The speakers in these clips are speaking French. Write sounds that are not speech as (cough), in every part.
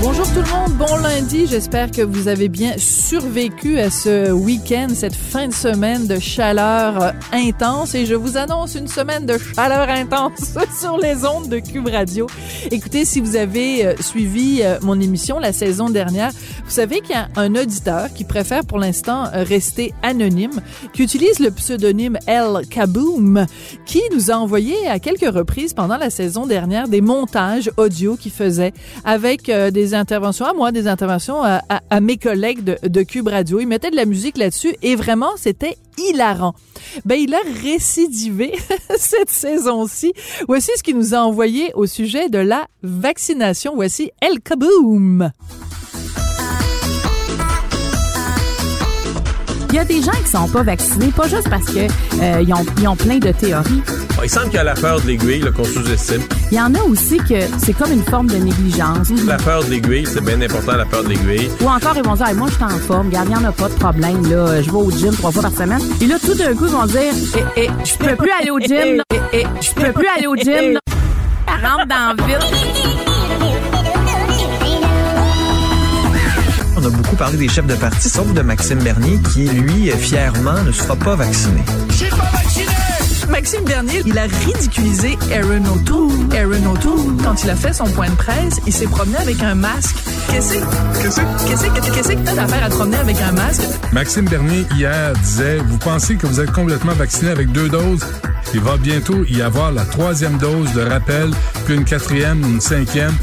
Bonjour tout le monde, bon lundi. J'espère que vous avez bien survécu à ce week-end, cette fin de semaine de chaleur euh, intense. Et je vous annonce une semaine de chaleur intense (laughs) sur les ondes de Cube Radio. Écoutez, si vous avez euh, suivi euh, mon émission la saison dernière, vous savez qu'il y a un auditeur qui préfère pour l'instant rester anonyme, qui utilise le pseudonyme El Kaboom, qui nous a envoyé à quelques reprises pendant la saison dernière des montages audio qu'il faisait avec des interventions à moi, des interventions à, mes collègues de, Cube Radio. Il mettait de la musique là-dessus et vraiment, c'était hilarant. Ben, il a récidivé (laughs) cette saison-ci. Voici ce qu'il nous a envoyé au sujet de la vaccination. Voici El Kaboom. Il y a des gens qui sont pas vaccinés, pas juste parce que euh, ils, ont, ils ont plein de théories. Bon, il semble qu'il y a l'affaire de l'aiguille qu'on sous-estime. Il y en a aussi que c'est comme une forme de négligence. L'affaire de l'aiguille, c'est bien important, l'affaire de l'aiguille. Ou encore, ils vont dire, hey, moi, je suis en forme, regarde, il n'y en a pas de problème, là, je vais au gym trois fois par semaine. Et là, tout d'un coup, ils vont dire, eh, eh, je peux plus aller au gym, eh, eh, je peux plus aller au gym. Elle (laughs) rentre dans la ville. On a beaucoup parlé des chefs de parti, sauf de Maxime Bernier, qui, lui, fièrement, ne sera pas vacciné. pas vacciné! Maxime Bernier, il a ridiculisé Aaron O'Toole. Aaron O'Toole, quand il a fait son point de presse, il s'est promené avec un masque. Qu'est-ce que qu'est-ce que t'as d'affaire à te promener avec un masque? Maxime Bernier, hier, disait, vous pensez que vous êtes complètement vacciné avec deux doses? Il va bientôt y avoir la troisième dose de rappel, puis une quatrième, une cinquième.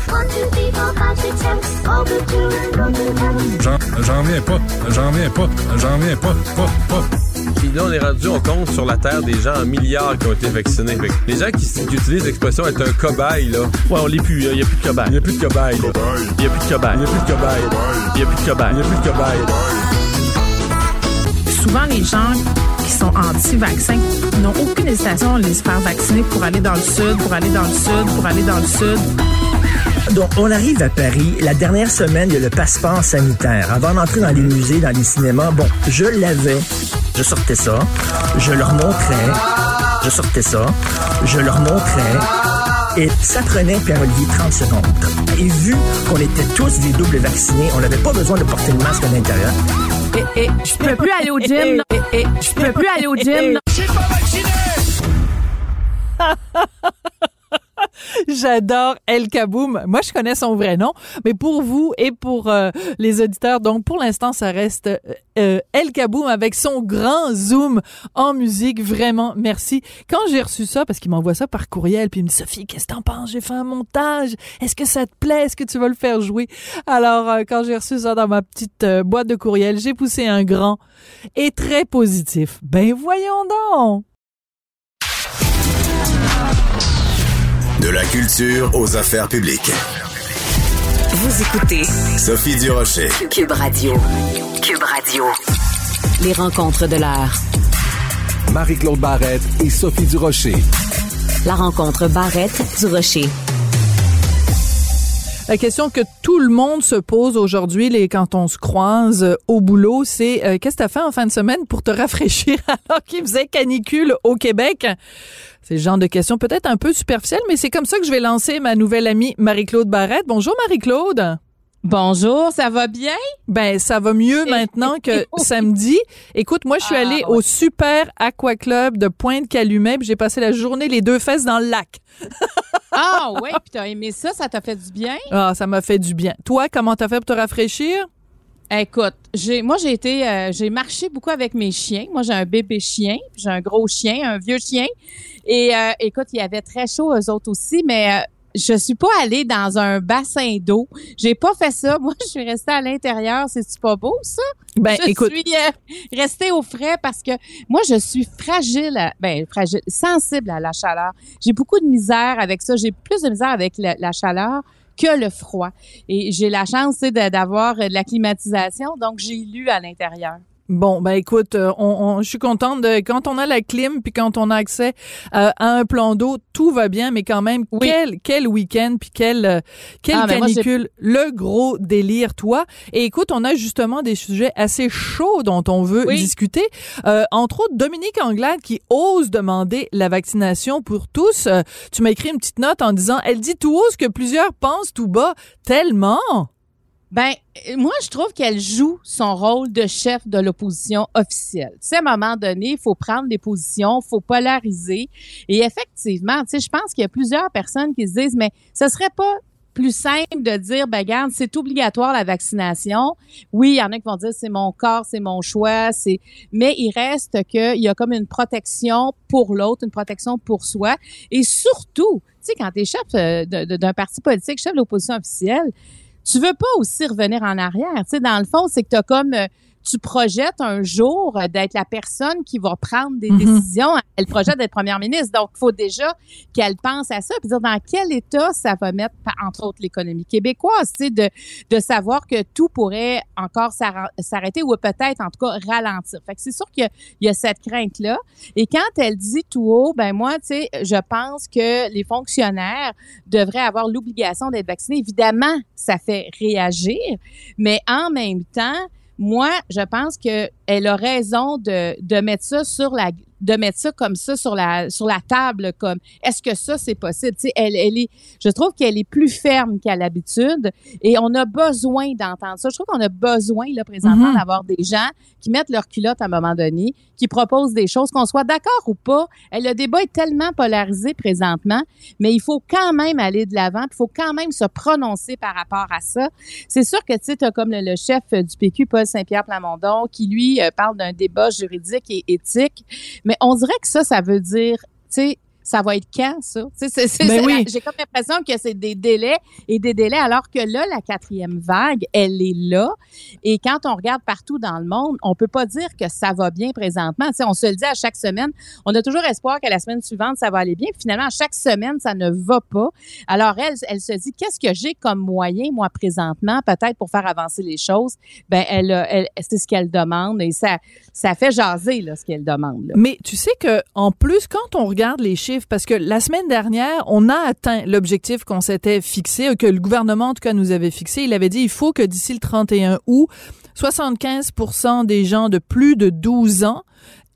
J'en reviens pas, j'en reviens pas, j'en reviens pas, pas, pas. Puis là, on est rendu, on compte sur la Terre des gens en milliards qui ont été vaccinés. Fait que les gens qui, qui utilisent l'expression être un cobaye, là. Ouais, on l'est plus, il n'y a plus de cobaye. Il n'y a plus de cobaye, là. Il n'y a plus de cobaye. Il n'y a plus de cobaye. Il n'y a plus de cobaye. Il n'y a plus de cobaye. Souvent, les gens qui sont anti-vaccins n'ont aucune hésitation à les faire vacciner pour aller dans le sud, pour aller dans le sud, pour aller dans le sud. Donc, on arrive à Paris. La dernière semaine, il y a le passeport sanitaire. Avant d'entrer dans les musées, dans les cinémas, bon, je l'avais. Je sortais ça. Je leur montrais. Je sortais ça. Je leur montrais. Et ça prenait, Pierre-Olivier, 30 secondes. Et vu qu'on était tous des doubles vaccinés, on n'avait pas besoin de porter le masque à l'intérieur. Et, et, je peux plus aller au gym. Et, et, je peux plus aller au gym. Je suis pas vacciné! (laughs) J'adore El Kaboom. Moi, je connais son vrai nom, mais pour vous et pour euh, les auditeurs, donc pour l'instant, ça reste euh, El Kaboom avec son grand zoom en musique. Vraiment, merci. Quand j'ai reçu ça, parce qu'il m'envoie ça par courriel, puis il me dit Sophie, qu'est-ce que t'en penses? J'ai fait un montage. Est-ce que ça te plaît? Est-ce que tu vas le faire jouer? Alors, euh, quand j'ai reçu ça dans ma petite boîte de courriel, j'ai poussé un grand et très positif. Ben voyons donc. De la culture aux affaires publiques. Vous écoutez Sophie Durocher. Cube Radio. Cube Radio. Les rencontres de l'heure. Marie-Claude Barrette et Sophie Durocher. La rencontre Barrette-Durocher. La question que tout le monde se pose aujourd'hui, les quand on se croise euh, au boulot, c'est euh, qu'est-ce que t'as fait en fin de semaine pour te (laughs) rafraîchir alors qu'il faisait canicule au Québec? C'est le genre de question peut-être un peu superficielle, mais c'est comme ça que je vais lancer ma nouvelle amie Marie-Claude Barrette. Bonjour Marie-Claude. Bonjour, ça va bien? Ben, ça va mieux maintenant que (laughs) samedi. Écoute, moi, je suis Ah, allée ouais. au Super Aqua Club de Pointe-Calumet, j'ai passé la journée les deux fesses dans le lac. (laughs) Ah ouais, puis t'as aimé ça, ça t'a fait du bien? Ah, ça m'a fait du bien. Toi, comment t'as fait pour te rafraîchir? Écoute, j'ai moi j'ai été euh, j'ai marché beaucoup avec mes chiens. Moi j'ai un bébé chien, puis j'ai un gros chien, un vieux chien. Et euh, écoute, il y avait très chaud eux autres aussi, mais euh, je suis pas allée dans un bassin d'eau. J'ai pas fait ça. (laughs) Moi, je suis restée à l'intérieur. C'est-tu pas beau, ça? Ben, je écoute. suis euh, restée au frais parce que moi, je suis fragile, à- ben, fragile, sensible à la chaleur. J'ai beaucoup de misère avec ça. J'ai plus de misère avec la, la chaleur que le froid. Et j'ai la chance, de- d'avoir de la climatisation, donc j'ai lu à l'intérieur. Bon, ben écoute, euh, on, on- je suis contente de quand on a la clim puis quand on a accès euh, à un plan d'eau, tout va bien, mais quand même quel quel week-end puis quel euh, quelle Ah, moi, canicule, le gros délire, toi. Et écoute, on a justement des sujets assez chauds dont on veut Oui. discuter. Euh, entre autres, Dominique Anglade qui ose demander la vaccination pour tous. Euh, tu m'as écrit une petite note en disant, elle dit tout haut ce que plusieurs pensent tout bas, tellement. Ben, moi, je trouve qu'elle joue son rôle de chef de l'opposition officielle. Tu à un moment donné, il faut prendre des positions, il faut polariser. Et effectivement, tu sais, je pense qu'il y a plusieurs personnes qui se disent, mais ce serait pas plus simple de dire, ben, regarde, c'est obligatoire la vaccination. Oui, il y en a qui vont dire, c'est mon corps, c'est mon choix, mais il reste qu'il y a comme une protection pour l'autre, une protection pour soi. Et surtout, tu sais, quand tu es chef euh, d'un parti politique, chef de l'opposition officielle, tu veux pas aussi revenir en arrière. Tu sais, dans le fond, c'est que tu comme euh, tu projettes un jour d'être la personne qui va prendre des Mhm. décisions. Elle projette d'être première ministre. Donc, il faut déjà qu'elle pense à ça, puis dire dans quel état ça va mettre, entre autres, l'économie québécoise. Sais, de, de savoir que tout pourrait encore s'arrêter ou peut-être, en tout cas, ralentir. Fait que c'est sûr qu'il y y a cette crainte-là. Et quand elle dit tout haut, ben moi, tu sais, je pense que les fonctionnaires devraient avoir l'obligation d'être vaccinés. Évidemment, ça fait réagir, mais en même temps, moi, je pense que elle a raison de, de mettre ça sur la de mettre ça comme ça sur la sur la table comme est-ce que ça c'est possible? Tu sais elle elle est je trouve qu'elle est plus ferme qu'à l'habitude et on a besoin d'entendre ça. Je trouve qu'on a besoin là présentement Mhm. d'avoir des gens qui mettent leur culotte à un moment donné qui proposent des choses qu'on soit d'accord ou pas. Eh, le débat est tellement polarisé présentement mais il faut quand même aller de l'avant il faut quand même se prononcer par rapport à ça. C'est sûr que tu sais, t'as comme le, le chef du PQ, Paul Saint-Pierre Plamondon, qui lui euh, parle d'un débat juridique et éthique. Mais on dirait que ça, ça veut dire, tu sais, ça va être quand, ça? Ben oui. J'ai comme l'impression que c'est des délais et des délais, alors que là, la quatrième vague, elle est là. Et quand on regarde partout dans le monde, on peut pas dire que ça va bien présentement. On se le dit à chaque semaine. On a toujours espoir que la semaine suivante, ça va aller bien. Finalement, à chaque semaine, ça ne va pas. Alors, elle, elle se dit, qu'est-ce que j'ai comme moyen, moi, présentement, peut-être pour faire avancer les choses? Ben, elle, elle c'est ce qu'elle demande et ça, ça fait jaser, là, ce qu'elle demande. là. Mais tu sais que en plus quand on regarde les chiffres parce que la semaine dernière, on a atteint l'objectif qu'on s'était fixé que le gouvernement en tout nous avait fixé, il avait dit il faut que d'ici le 31 août, 75% des gens de plus de 12 ans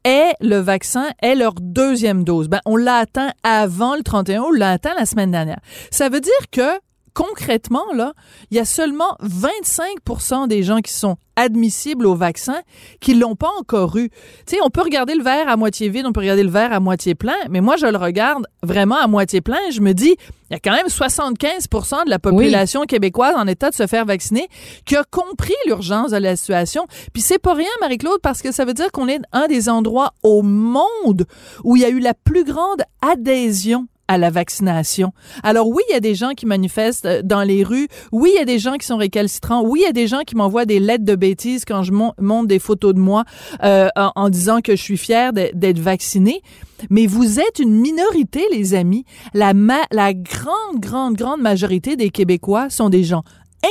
aient le vaccin, aient leur deuxième dose. Ben, on l'a atteint avant le 31 août, on l'a atteint la semaine dernière. Ça veut dire que concrètement, là, il y a seulement 25% des gens qui sont admissibles au vaccin qui l'ont pas encore eu. Tu sais, on peut regarder le verre à moitié vide, on peut regarder le verre à moitié plein, mais moi, je le regarde vraiment à moitié plein et je me dis, il y a quand même 75% de la population québécoise en état de se faire vacciner qui a compris l'urgence de la situation. Puis c'est pas rien, Marie-Claude, parce que ça veut dire qu'on est un des endroits au monde où il y a eu la plus grande adhésion à la vaccination. Alors oui, il y a des gens qui manifestent euh, dans les rues. Oui, il y a des gens qui sont récalcitrants. Oui, il y a des gens qui m'envoient des lettres de bêtises quand je mon- monte des photos de moi euh, en, disant que je suis fière d'être vaccinée. Mais vous êtes une minorité, les amis. La, ma- la grande, grande, grande majorité des Québécois sont des gens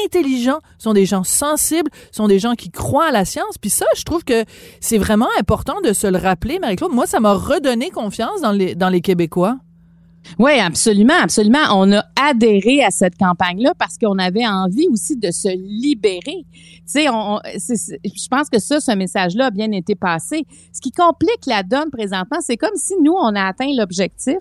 intelligents, sont des gens sensibles, sont des gens qui croient à la science. Puis ça, je trouve que c'est vraiment important de se le rappeler, Marie-Claude. Moi, ça m'a redonné confiance dans les, dans les Québécois. Oui, absolument, absolument. On a adhéré à cette campagne-là parce qu'on avait envie aussi de se libérer. Tu sais, on, je pense que ça, ce message-là a bien été passé. Ce qui complique la donne présentement, c'est comme si nous, on a atteint l'objectif.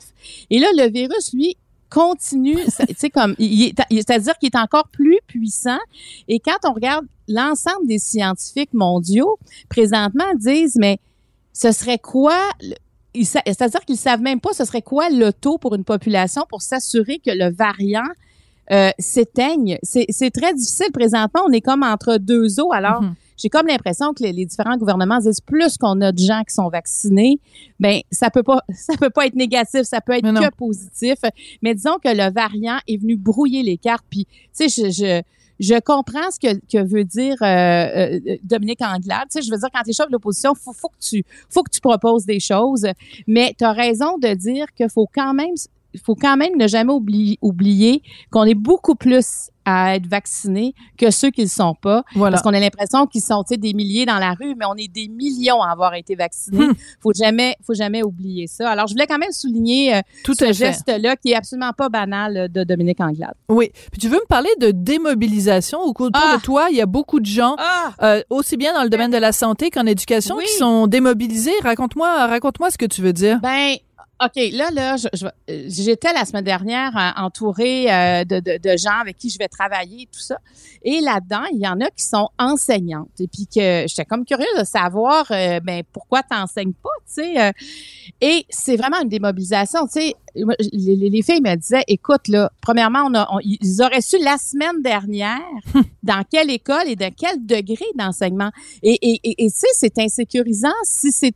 Et là, le virus, lui, continue, (laughs) tu sais, comme, c'est-à-dire qu'il est encore plus puissant. Et quand on regarde l'ensemble des scientifiques mondiaux, présentement, disent, mais ce serait quoi c'est-à-dire qu'ils savent même pas ce serait quoi le taux pour une population pour s'assurer que le variant euh, s'éteigne. C'est très difficile présentement. On est comme entre deux eaux. Alors, Mhm. j'ai comme l'impression que les, les différents gouvernements disent plus qu'on a de gens qui sont vaccinés, ben ça peut pas (laughs) ça peut pas être négatif, ça peut être que positif. Mais disons que le variant est venu brouiller les cartes. Puis, tu sais, je, je je comprends ce que, que veut dire euh, euh, Dominique Anglade. Tu sais, je veux dire, quand tu es chef de l'opposition, faut, faut que tu faut que tu proposes des choses. Mais tu as raison de dire qu'il faut quand même faut quand même ne jamais oublier, oublier qu'on est beaucoup plus à être vaccinés que ceux qui ne le sont pas. Voilà. Parce qu'on a l'impression qu'ils sont des milliers dans la rue, mais on est des millions à avoir été vaccinés. Hmm. Faut jamais, faut jamais oublier ça. Alors, je voulais quand même souligner euh, Tout ce geste-là qui est absolument pas banal euh, de Dominique Anglade. Oui. Puis tu veux me parler de démobilisation? Au cours Ah! de toi? Il y a beaucoup de gens, Ah! euh, aussi bien dans le domaine de la santé qu'en éducation, Oui. qui sont démobilisés. Raconte-moi, raconte-moi ce que tu veux dire. Ben, OK, là, là, euh, j'étais la semaine dernière euh, entourée euh, de, de, de gens avec qui je vais travailler et tout ça. Et là-dedans, il y en a qui sont enseignantes. Et puis que j'étais comme curieuse de savoir, euh, ben, pourquoi t'enseignes pas, tu sais. euh. et c'est vraiment une démobilisation, tu sais. Les, les- les filles me disaient, écoute, là, premièrement, on a, on- ils auraient su la semaine dernière (laughs) dans quelle école et de quel degré d'enseignement. Et, et, et, et tu sais, c'est insécurisant si c'est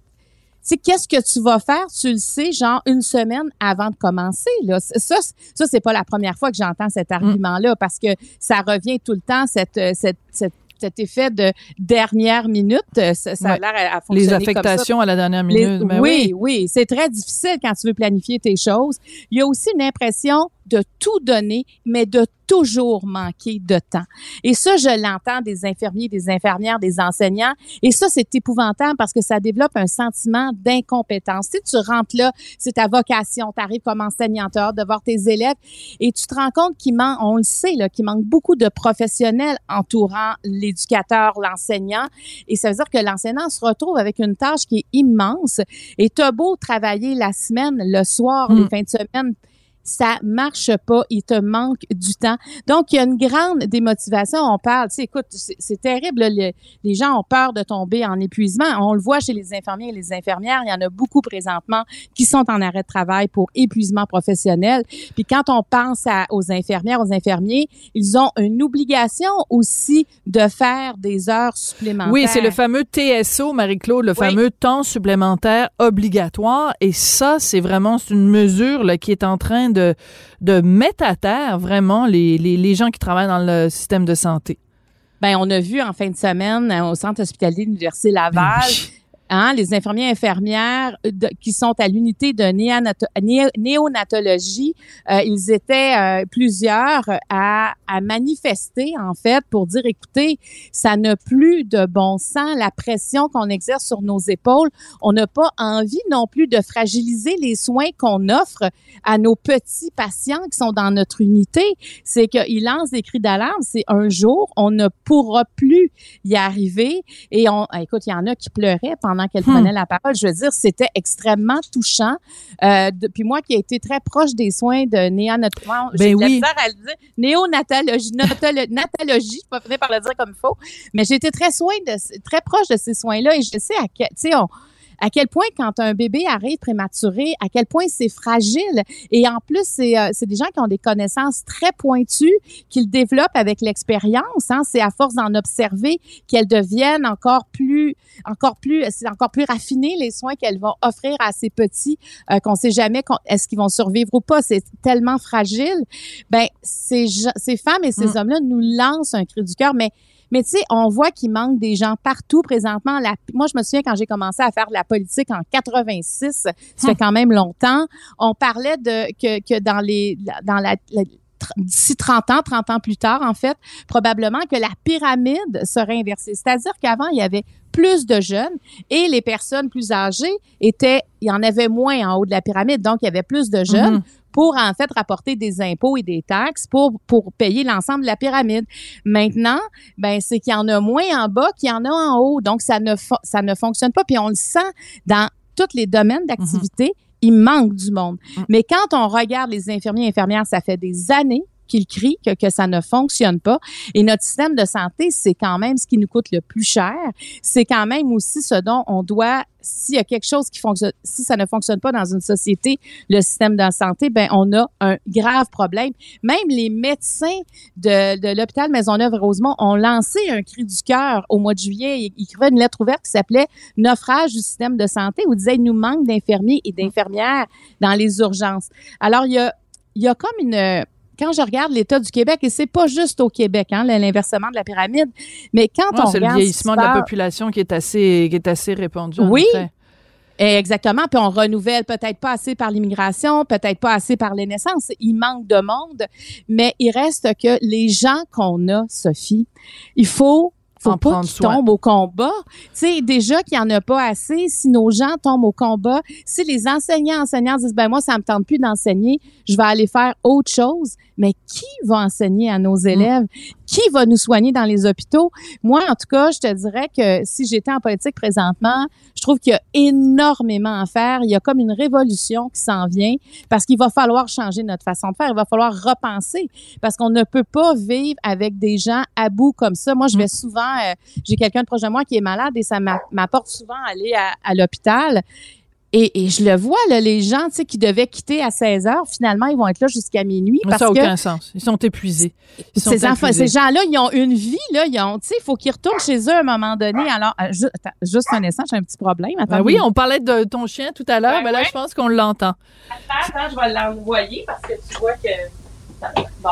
sais, qu'est-ce que tu vas faire, tu le sais, genre une semaine avant de commencer. Là. Ça, ça c'est pas la première fois que j'entends cet argument-là parce que ça revient tout le temps, cette, euh, cette, cette- cet effet de dernière minute. euh, Ça, a l'air à, à Les fonctionner comme ça. affectations à la dernière Les- minute. Ben oui, oui, c'est très difficile quand tu veux planifier tes choses. Il y a aussi une impression de tout donner, mais de toujours manquer de temps. Et ça, je l'entends des infirmiers, des infirmières, des enseignants. Et ça, c'est épouvantable parce que ça développe un sentiment d'incompétence. Tu sais, tu rentres là, c'est ta vocation, tu arrives comme enseignante, t'as hâte de voir tes élèves et tu te rends compte qu'il manque, on le sait, là, qu'il manque beaucoup de professionnels entourant l'éducateur, l'enseignant. Et ça veut dire que l'enseignant se retrouve avec une tâche qui est immense. Et t'as beau travailler la semaine, le soir, Mm. les fins de semaine, ça marche pas, il te manque du temps. Donc, il y a une grande démotivation. On parle, tu sais, écoute, c'est terrible. là, les gens ont peur de tomber en épuisement. On le voit chez les infirmiers et les infirmières. Il y en a beaucoup présentement qui sont en arrêt de travail pour épuisement professionnel. Puis quand on pense à- aux infirmières, aux infirmiers, ils ont une obligation aussi de faire des heures supplémentaires. Oui, c'est le fameux TSO, Marie-Claude, le Oui. fameux temps supplémentaire obligatoire. Et ça, c'est vraiment une mesure là, qui est en train de, de mettre à terre vraiment les, les, les gens qui travaillent dans le système de santé. Ben, on a vu en fin de semaine euh, au centre hospitalier de l'Université Laval, hein, les infirmiers et infirmières euh, qui sont à l'unité de néonato- né- néonatologie, euh, ils étaient euh, plusieurs à, manifester, en fait, pour dire, écoutez, ça n'a plus de bon sens, la pression qu'on exerce sur nos épaules. On n'a pas envie non plus de fragiliser les soins qu'on offre à nos petits patients qui sont dans notre unité. C'est qu'ils lancent des cris d'alarme. C'est un jour, on ne pourra plus y arriver. Et on, écoute, il y en a qui pleuraient pendant qu'elle Hmm. prenait la parole. Je veux dire, c'était extrêmement touchant. Euh, depuis moi qui ai été très proche des soins de néonatologie, Ben la oui. misère à le dire, néonatologie, (laughs) natalogie, je vais finir par le dire comme il faut. Mais j'ai été très soin de, très proche de ces soins-là et je sais à quel, tu sais, on, à quel point quand un bébé arrive prématuré, à quel point c'est fragile? Et en plus, c'est euh, c'est des gens qui ont des connaissances très pointues, qu'ils développent avec l'expérience. Hein. C'est à force d'en observer qu'elles deviennent encore plus, encore plus, c'est encore plus raffiné les soins qu'elles vont offrir à ces petits euh, qu'on sait jamais est-ce qu'ils vont survivre ou pas. C'est tellement fragile. Ben ces, ces femmes et ces Mm. hommes-là nous lancent un cri du cœur, mais mais tu sais, on voit qu'il manque des gens partout présentement. La, moi, je me souviens quand j'ai commencé à faire de la politique en 86, ça fait quand même longtemps. On parlait de que, que dans les dans la, d'ici 30 ans, 30 ans plus tard, en fait, probablement que la pyramide serait inversée. C'est-à-dire qu'avant, il y avait plus de jeunes et les personnes plus âgées étaient, il y en avait moins en haut de la pyramide, donc il y avait plus de jeunes Mhm. Pour en fait rapporter des impôts et des taxes pour pour payer l'ensemble de la pyramide. Maintenant, ben c'est qu'il y en a moins en bas qu'il y en a en haut, donc ça ne ça ne fonctionne pas puis on le sent dans tous les domaines d'activité, il manque du monde. Mais quand on regarde les infirmiers et infirmières, ça fait des années qu'ils crient que, que ça ne fonctionne pas. Et notre système de santé, c'est quand même ce qui nous coûte le plus cher. C'est quand même aussi ce dont on doit, s'il y a quelque chose qui fonctionne, si ça ne fonctionne pas dans une société, le système de santé, ben on a un grave problème. Même les médecins de, de l'hôpital Maisonneuve-Rosemont ont lancé un cri du cœur au mois de juillet. Ils ils écrivaient une lettre ouverte qui s'appelait Naufrage du système de santé où ils disaient il nous manque d'infirmiers et d'infirmières dans les urgences. Alors, il y a, il y a comme une quand je regarde l'état du Québec, et c'est pas juste au Québec, hein, l'inversement de la pyramide, mais quand on c'est le regarde ce qui vieillissement se de la population qui est assez, qui est assez répandu. en Oui. Exactement. Puis on renouvelle peut-être pas assez par l'immigration, peut-être pas assez par les naissances. Il manque de monde, mais il reste que les gens qu'on a, Sophie, il faut faut En pas qu'ils tombent au combat. Tu sais, déjà qu'il y en a pas assez, si nos gens tombent au combat, si les enseignants, enseignants disent, ben moi, ça me tente plus d'enseigner, je vais aller faire autre chose, mais qui va enseigner à nos élèves? Qui va nous soigner dans les hôpitaux? Moi, en tout cas, je te dirais que si j'étais en politique présentement, je trouve qu'il y a énormément à faire. Il y a comme une révolution qui s'en vient parce qu'il va falloir changer notre façon de faire. Il va falloir repenser parce qu'on ne peut pas vivre avec des gens à bout comme ça. Moi, je vais souvent, euh, j'ai quelqu'un de proche de moi qui est malade et ça m'a- m'apporte souvent à aller à, à l'hôpital. Et, et je le vois, là, les gens tu sais, qui devaient quitter à 16 heures, finalement, ils vont être là jusqu'à minuit. Parce ça n'a que aucun sens. Ils sont épuisés. Ils sont ces enfants, ces gens-là, ils ont une vie, là, ils ont, tu sais, il faut qu'ils retournent chez eux à un moment donné. Alors, euh, ju- attends, juste un instant, j'ai un petit problème. Attends, Ben oui, on parlait de ton chien tout à l'heure, Ouais, mais là, ouais. je pense qu'on l'entend. Attends, attends, je vais l'envoyer parce que tu vois que. Bon.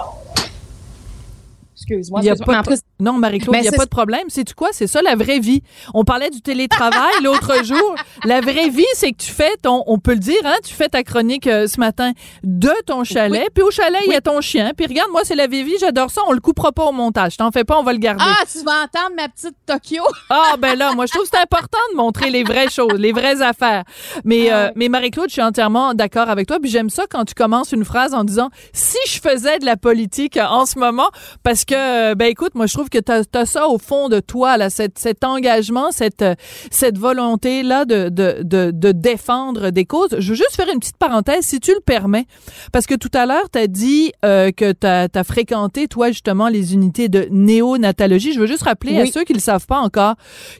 Excuse-moi. De- plus, Non, Marie-Claude, il n'y a pas de problème. C'est tu quoi? C'est ça la vraie vie. On parlait du télétravail (laughs) l'autre jour. La vraie vie, c'est que tu fais ton, on peut le dire, hein, tu fais ta chronique euh, ce matin de ton chalet, puis au chalet, il y a ton chien. Puis regarde, moi, c'est la vraie vie, j'adore ça. On le coupera pas au montage. T'en fais pas, on va le garder. Ah, tu vas entendre ma petite Tokyo. (laughs) Ah ben là, moi je trouve que c'est important de montrer les vraies choses, les vraies affaires. Mais euh, mais Marie-Claude, je suis entièrement d'accord avec toi. Puis j'aime ça quand tu commences une phrase en disant si je faisais de la politique euh, en ce moment, parce que ben écoute, moi je trouve que t'as as ça au fond de toi là, cet, cet engagement, cette cette volonté là de, de de de défendre des causes. Je veux juste faire une petite parenthèse, si tu le permets, parce que tout à l'heure t'as dit euh, que t'as as fréquenté toi justement les unités de néonatologie. Je veux juste rappeler à ceux qui le savent pas encore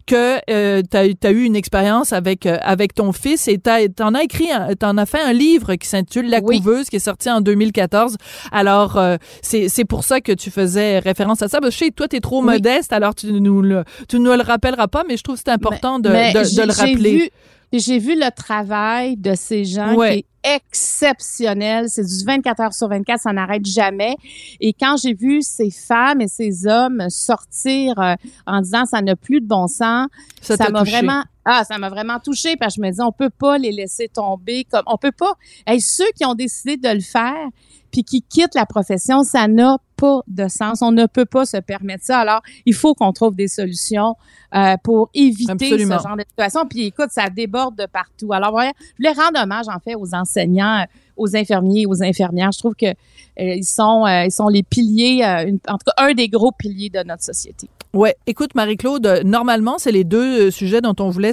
que euh, tu as, eu une expérience avec euh, avec ton fils et t'as- t'en as écrit un- t'en as fait un livre qui s'intitule La Oui. couveuse qui est sorti en 2014. Alors euh, c'est c'est pour ça que tu faisais référence à ça parce que je sais que toi tu es trop Oui. modeste alors tu nous le tu nous le rappelleras pas mais je trouve que c'est important de, Mais de, le rappeler. vu- J'ai vu le travail de ces gens Ouais. qui est exceptionnel. C'est du 24 heures sur 24, ça n'arrête jamais. Et quand j'ai vu ces femmes et ces hommes sortir euh, en disant ça n'a plus de bon sens, Ça m'a vraiment ah ça m'a vraiment touché parce que je me dis on peut pas les laisser tomber comme on peut pas hey, ceux qui ont décidé de le faire puis qui quittent la profession ça n'a pas de sens. On ne peut pas se permettre ça. Alors il faut qu'on trouve des solutions euh, pour éviter Absolument. ce genre de situation. Puis écoute ça déborde de partout. Alors voilà, je voulais rendre hommage en fait aux enseignants aux infirmiers aux infirmières je trouve que euh, ils sont euh, ils sont les piliers euh, une- en tout cas un des gros piliers de notre société Ouais, écoute Marie-Claude, normalement c'est les deux sujets dont on voulait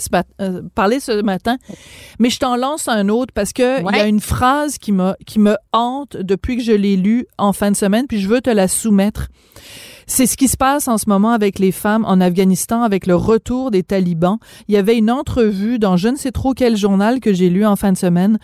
parler ce matin, mais je t'en lance un autre parce que il y a Ouais. une phrase qui m'a qui me hante depuis que je l'ai lue en fin de semaine, puis je veux te la soumettre. C'est ce qui se passe en ce moment avec les femmes en Afghanistan, avec le retour des talibans. Il y avait une entrevue dans je ne sais trop quel journal que j'ai lu en fin de semaine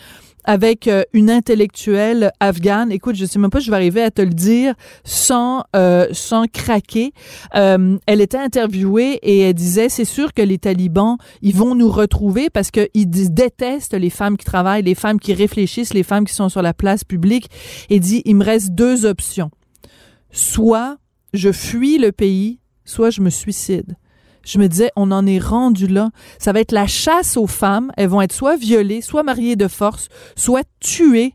avec euh, une intellectuelle afghane. Écoute, je sais même pas, je vais arriver à te le dire sans euh, sans craquer. Euh, elle était interviewée et elle disait c'est sûr que les talibans ils vont nous retrouver parce que ils détestent les femmes qui travaillent, les femmes qui réfléchissent, les femmes qui sont sur la place publique. Et dit il me reste deux options. Soit je fuis le pays, soit je me suicide. Je me disais, on en est rendu là. Ça va être la chasse aux femmes. Elles vont être soit violées, soit mariées de force, soit tuées.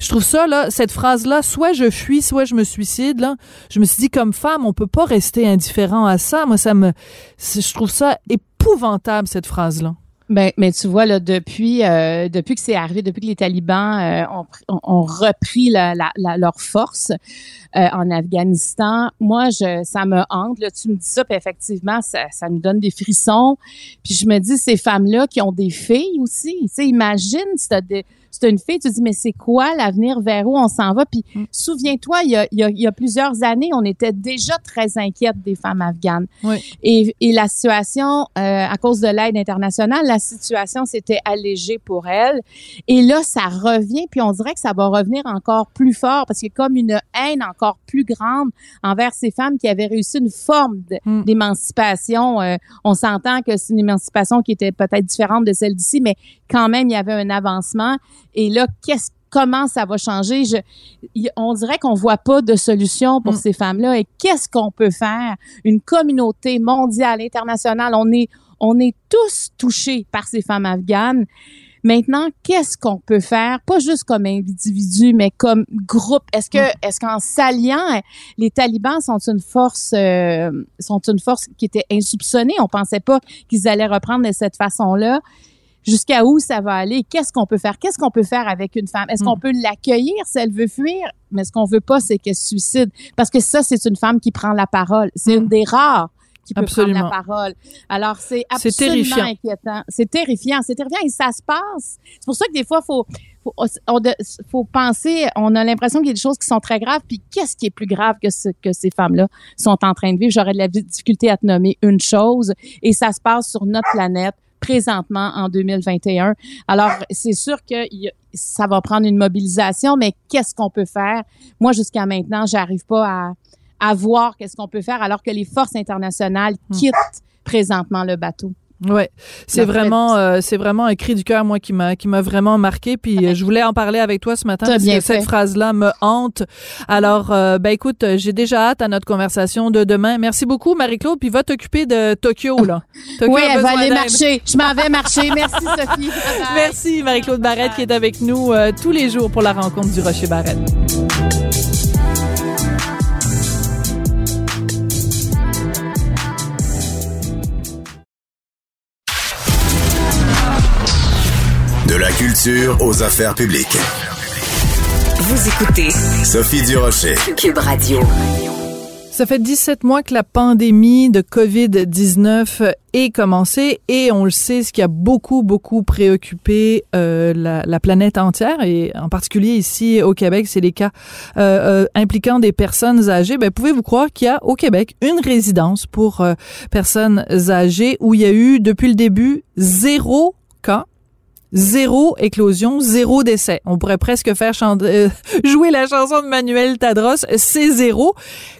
Je trouve ça, là, cette phrase-là, soit je fuis, soit je me suicide, là. Je me suis dit, comme femme, on peut pas rester indifférent à ça. Moi, ça me, je trouve ça épouvantable, cette phrase-là. Ben, mais tu vois, là, depuis, euh, depuis que c'est arrivé, depuis que les talibans euh, ont, ont- repris la, la, la- leur force euh, en Afghanistan, moi, je, ça me hante. Là, tu me dis ça, puis effectivement, ça, ça me donne des frissons. Puis je me dis, ces femmes-là qui ont des filles aussi, tu sais, imagine si t'as des- t'as une fille, tu te dis, mais c'est quoi l'avenir, vers où on s'en va? Puis souviens-toi, il y a, il y, a, il y a plusieurs années, on était déjà très inquiètes des femmes afghanes. Oui. Et, et la situation, euh, à cause de l'aide internationale, la situation s'était allégée pour elles. Et là, ça revient, puis on dirait que ça va revenir encore plus fort parce qu'il y a comme une haine encore plus grande envers ces femmes qui avaient réussi une forme Mm. d'émancipation. Euh, on s'entend que c'est une émancipation qui était peut-être différente de celle d'ici, mais quand même, il y avait un avancement. Et là, qu'est-ce comment ça va changer? Je, on dirait qu'on voit pas de solution pour Mm. ces femmes-là. Et qu'est-ce qu'on peut faire? Une communauté mondiale, internationale, on est, On est tous touchés par ces femmes afghanes. Maintenant, qu'est-ce qu'on peut faire, pas juste comme individu, mais comme groupe Est-ce que, est-ce qu'en s'alliant, les talibans sont une force, euh, sont une force qui était insoupçonnée? On pensait pas qu'ils allaient reprendre de cette façon-là. Jusqu'à où ça va aller Qu'est-ce qu'on peut faire Qu'est-ce qu'on peut faire avec une femme? Est-ce qu'on peut l'accueillir si elle veut fuir? Mais ce qu'on veut pas, c'est qu'elle se suicide, parce que ça, c'est une femme qui prend la parole. C'est une des rares qui peut Absolument. prendre la parole. Alors, c'est C'est absolument terrifiant. inquiétant. C'est terrifiant. C'est terrifiant et ça se passe. C'est pour ça que des fois, faut, faut, on de- faut penser, on a l'impression qu'il y a des choses qui sont très graves, puis qu'est-ce qui est plus grave que ce que ces femmes-là sont en train de vivre? J'aurais de la difficulté à te nommer une chose et ça se passe sur notre planète présentement en 2021. Alors, c'est sûr que il y a- ça va prendre une mobilisation, mais qu'est-ce qu'on peut faire? Moi, jusqu'à maintenant, j'arrive pas à, à voir qu'est-ce qu'on peut faire alors que les forces internationales quittent présentement le bateau. Ouais, c'est vraiment, euh, c'est vraiment un cri du cœur moi qui m'a, qui m'a vraiment marqué. Puis euh, je voulais en parler avec toi ce matin parce que cette fait. phrase-là me hante. Alors, euh, ben écoute, j'ai déjà hâte à notre conversation de demain. Merci beaucoup Marie-Claude. Puis va t'occuper de Tokyo là. (laughs) Tokyo oui, elle va aller marcher. Je m'en vais marcher. Merci, (laughs) Sophie. Merci Marie-Claude Barrette qui est avec nous euh, tous les jours pour la rencontre du Rocher Barrette. Culture aux affaires publiques. Vous écoutez Sophie Durocher. Cube Radio. Ça fait 17 mois que la pandémie de COVID-19 est commencée et on le sait, ce qui a beaucoup, beaucoup préoccupé euh, la, la planète entière et en particulier ici au Québec, c'est les cas euh, euh, impliquant des personnes âgées. Ben, pouvez-vous croire qu'il y a au Québec une résidence pour euh, personnes âgées où il y a eu depuis le début zéro cas Zéro éclosion, zéro décès. On pourrait presque faire euh, (laughs) jouer la chanson de Manuel Tadros, c'est zéro.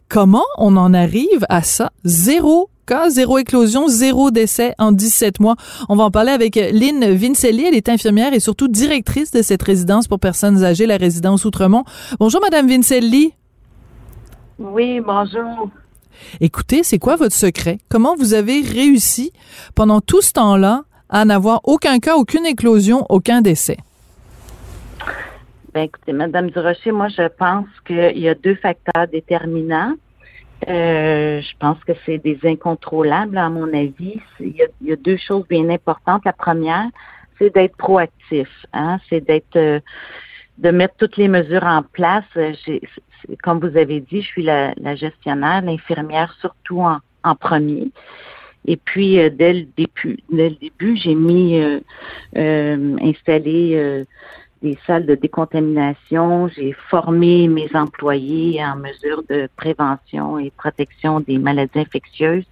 Comment on en arrive à ça? Zéro cas, zéro éclosion, zéro décès en 17 mois. On va en parler avec Lynn Vincelli. Elle est infirmière et surtout directrice de cette résidence pour personnes âgées, la résidence Outremont. Bonjour, Madame Vincelli. Oui, bonjour. Écoutez, c'est quoi votre secret? Comment vous avez réussi pendant tout ce temps-là à n'avoir aucun cas, aucune éclosion, aucun décès? Ben, écoutez, Madame Durocher, moi, je pense qu'il y a deux facteurs déterminants. Euh, je pense que c'est des incontrôlables, à mon avis. Il y, a, deux choses bien importantes. La première, c'est d'être proactif. Hein? C'est d'être, euh, de mettre toutes les mesures en place. Comme vous avez dit, je suis la, gestionnaire, l'infirmière surtout en premier. Et puis, euh, dès le début, dès le début, j'ai mis, euh, euh, installé des salles de décontamination. J'ai formé mes employés en mesure de prévention et protection des maladies infectieuses.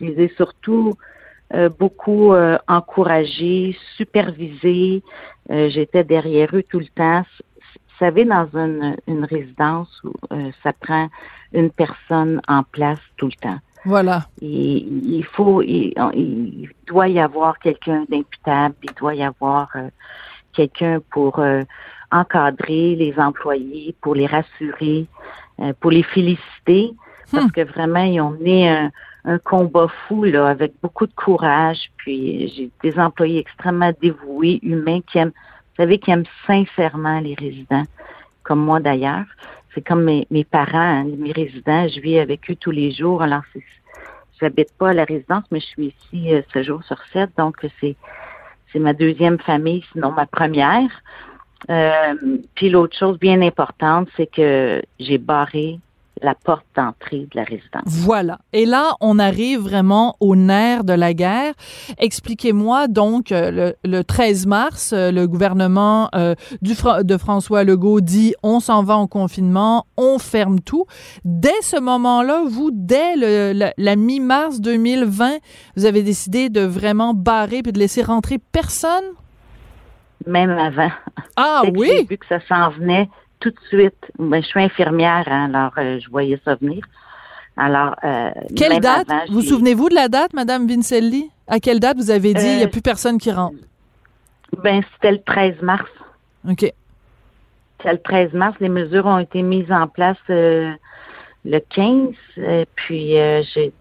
Je les ai surtout euh, beaucoup euh, encouragés, supervisés. Euh, J'étais derrière eux tout le temps. Vous savez, dans une, une résidence où ça prend une personne en place tout le temps. Voilà. Et il faut, il, il doit y avoir quelqu'un d'imputable, il doit y avoir euh, quelqu'un pour euh, encadrer les employés, pour les rassurer, euh, pour les féliciter, parce que vraiment, ils ont mené un, un combat fou là, avec beaucoup de courage. Puis j'ai des employés extrêmement dévoués, humains, qui aiment, vous savez, qui aiment sincèrement les résidents, comme moi d'ailleurs. C'est comme mes, mes parents, mes résidents, je vis avec eux tous les jours. Alors, j'habite pas à la résidence, mais je suis ici euh, ce jour sur sept, donc c'est c'est ma deuxième famille, sinon ma première. Euh, puis l'autre chose bien importante, c'est que j'ai barré la porte d'entrée de la résidence. Voilà. Et là, on arrive vraiment au nerf de la guerre. Expliquez-moi donc, euh, le, le 13 mars, euh, le gouvernement euh, du de François Legault dit on s'en va en confinement, on ferme tout. Dès ce moment-là, vous, dès le- la, la mi-mars 2020, vous avez décidé de vraiment barrer puis de laisser rentrer personne? Même avant. Ah oui? J'ai vu que ça s'en venait tout de suite. Ben, je suis infirmière, hein, alors euh, je voyais ça venir. Alors, euh, Quelle date? avant, vous souvenez-vous de la date, Madame Vincelli? À quelle date vous avez dit il n'y a Euh, plus personne qui rentre? Ben, c'était le 13 mars. OK. C'était le 13 mars. Les mesures ont été mises en place euh, le 15. euh, puis, euh, j'ai,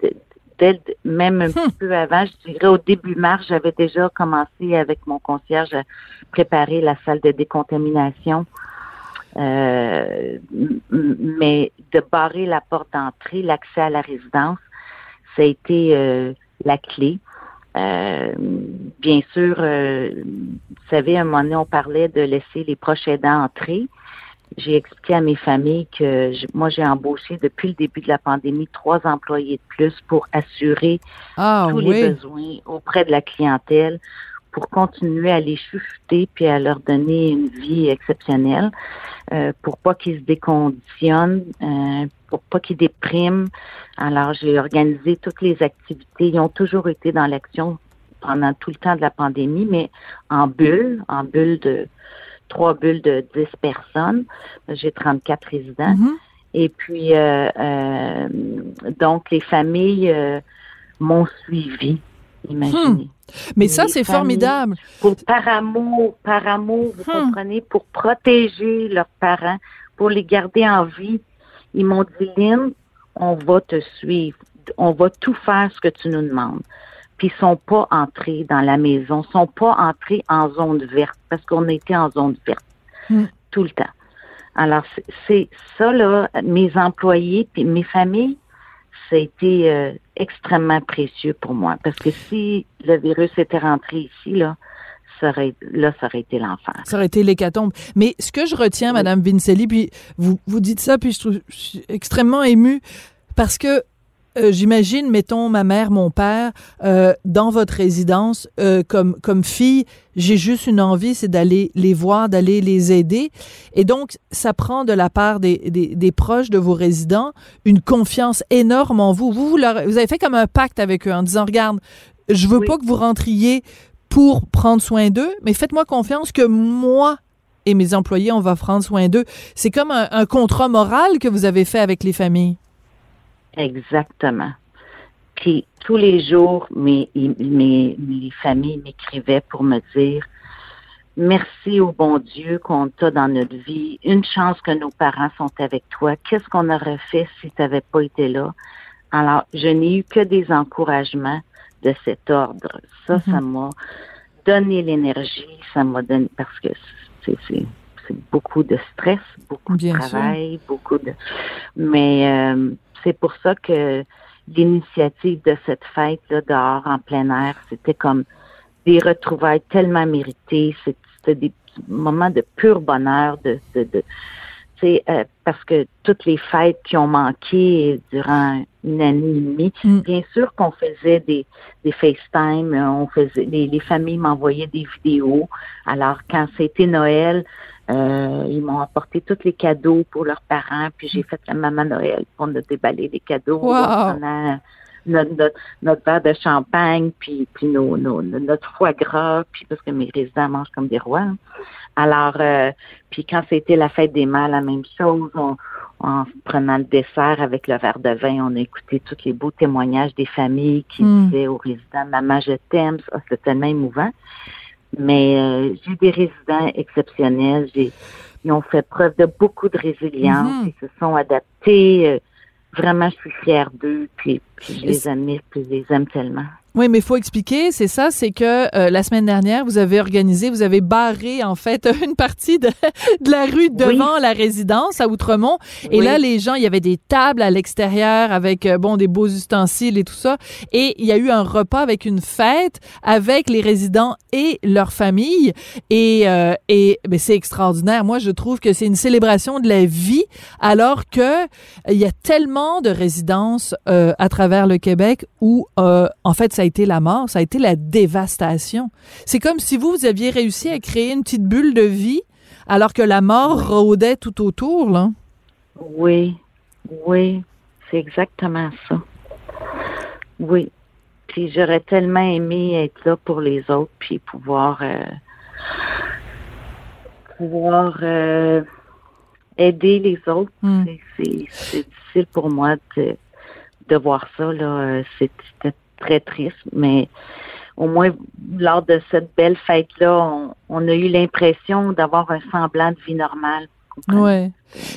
dès même un petit peu avant, je dirais au début mars, j'avais déjà commencé avec mon concierge à préparer la salle de décontamination. Euh, mais de barrer la porte d'entrée, l'accès à la résidence, ça a été euh, la clé. Euh, bien sûr, euh, vous savez, à un moment donné, on parlait de laisser les proches aidants entrer. J'ai expliqué à mes familles que je- moi, j'ai embauché depuis le début de la pandémie trois employés de plus pour assurer Ah tous oui. les besoins auprès de la clientèle, pour continuer à les chuchoter puis à leur donner une vie exceptionnelle, euh, pour pas qu'ils se déconditionnent, euh, pour pas qu'ils dépriment. Alors, j'ai organisé toutes les activités. Ils ont toujours été dans l'action pendant tout le temps de la pandémie, mais en bulle, en bulle de trois bulles de 10 personnes. J'ai 34 résidents. Mhm. Et puis, euh, euh, donc, les familles euh, m'ont suivi, imaginez. Mais ça, c'est formidable. Pour, par amour, par amour, vous Hmm. comprenez, pour protéger leurs parents, pour les garder en vie. Ils m'ont dit, Lynn, on va te suivre. On va tout faire ce que tu nous demandes. Puis ils sont pas entrés dans la maison, sont pas entrés en zone verte, parce qu'on était en zone verte Hmm. tout le temps. Alors, c'est- c'est ça, là, mes employés puis mes familles, ça a été euh, extrêmement précieux pour moi. Parce que si le virus était rentré ici, là, ça aurait, là, ça aurait été l'enfer. Ça aurait été l'hécatombe. Mais ce que je retiens, Madame Vincelli, puis vous, vous dites ça, puis je, trouve, je suis extrêmement émue parce que euh, j'imagine, mettons, ma mère, mon père, euh, dans votre résidence, euh, comme, comme fille, j'ai juste une envie, c'est d'aller les voir, d'aller les aider. Et donc, ça prend de la part des, des, des proches de vos résidents une confiance énorme en vous. Vous, vous, leur- vous avez fait comme un pacte avec eux en disant, regarde, je veux pas que vous rentriez pour prendre soin d'eux, mais faites-moi confiance que moi et mes employés, on va prendre soin d'eux. C'est comme un, un contrat moral que vous avez fait avec les familles. Exactement. Puis tous les jours, mes, mes, mes familles m'écrivaient pour me dire merci au bon Dieu qu'on t'a dans notre vie. Une chance que nos parents sont avec toi. Qu'est-ce qu'on aurait fait si tu n'avais pas été là? Alors, je n'ai eu que des encouragements de cet ordre. Ça, ça m'a donné l'énergie, ça m'a donné parce que c'est beaucoup de stress, beaucoup Bien de sûr. travail, beaucoup de mais euh, c'est pour ça que l'initiative de cette fête là dehors en plein air, c'était comme des retrouvailles tellement méritées, c'était des moments de pur bonheur de, euh, parce que toutes les fêtes qui ont manqué durant une année et demie, bien sûr qu'on faisait des, des FaceTime, euh, on faisait les, les familles m'envoyaient des vidéos. Alors quand c'était Noël, euh, ils m'ont apporté tous les cadeaux pour leurs parents, puis j'ai fait la maman Noël pour nous déballer les cadeaux Wow. en prenant notre, notre, notre verre de champagne, puis, puis nos, nos, notre foie gras, puis parce que mes résidents mangent comme des rois. hein. Alors, euh, puis quand c'était la fête des mâles, la même chose. On, en prenant le dessert avec le verre de vin, on a écouté tous les beaux témoignages des familles qui Mm. disaient aux résidents Maman, je t'aime. Ça, c'était tellement émouvant. Mais euh, j'ai des résidents exceptionnels. J'ai, ils ont fait preuve de beaucoup de résilience. Mhm. Ils se sont adaptés. euh, vraiment, je suis fière d'eux. Puis, puis je Et les admire, puis je les aime tellement. Oui, mais il faut expliquer, c'est ça, c'est que euh, la semaine dernière, vous avez organisé, vous avez barré en fait (laughs) une partie de, de la rue devant la résidence à Outremont. Et Oui. là, les gens, il y avait des tables à l'extérieur avec euh, bon des beaux ustensiles et tout ça. Et il y a eu un repas avec une fête avec les résidents et leurs familles. Et euh, et ben, c'est extraordinaire. Moi, je trouve que c'est une célébration de la vie, alors que euh, il y a tellement de résidences euh, à travers le Québec où euh, en fait ça a été la mort, ça a été la dévastation. C'est comme si vous, vous aviez réussi à créer une petite bulle de vie alors que la mort rôdait tout autour, là. Oui, oui, c'est exactement ça. Oui. Puis j'aurais tellement aimé être là pour les autres, puis pouvoir euh, pouvoir euh, aider les autres. Hmm. C'est difficile pour moi de, de voir ça. Euh, C'était très triste, mais au moins lors de cette belle fête-là, on a eu l'impression d'avoir un semblant de vie normale. Ouais.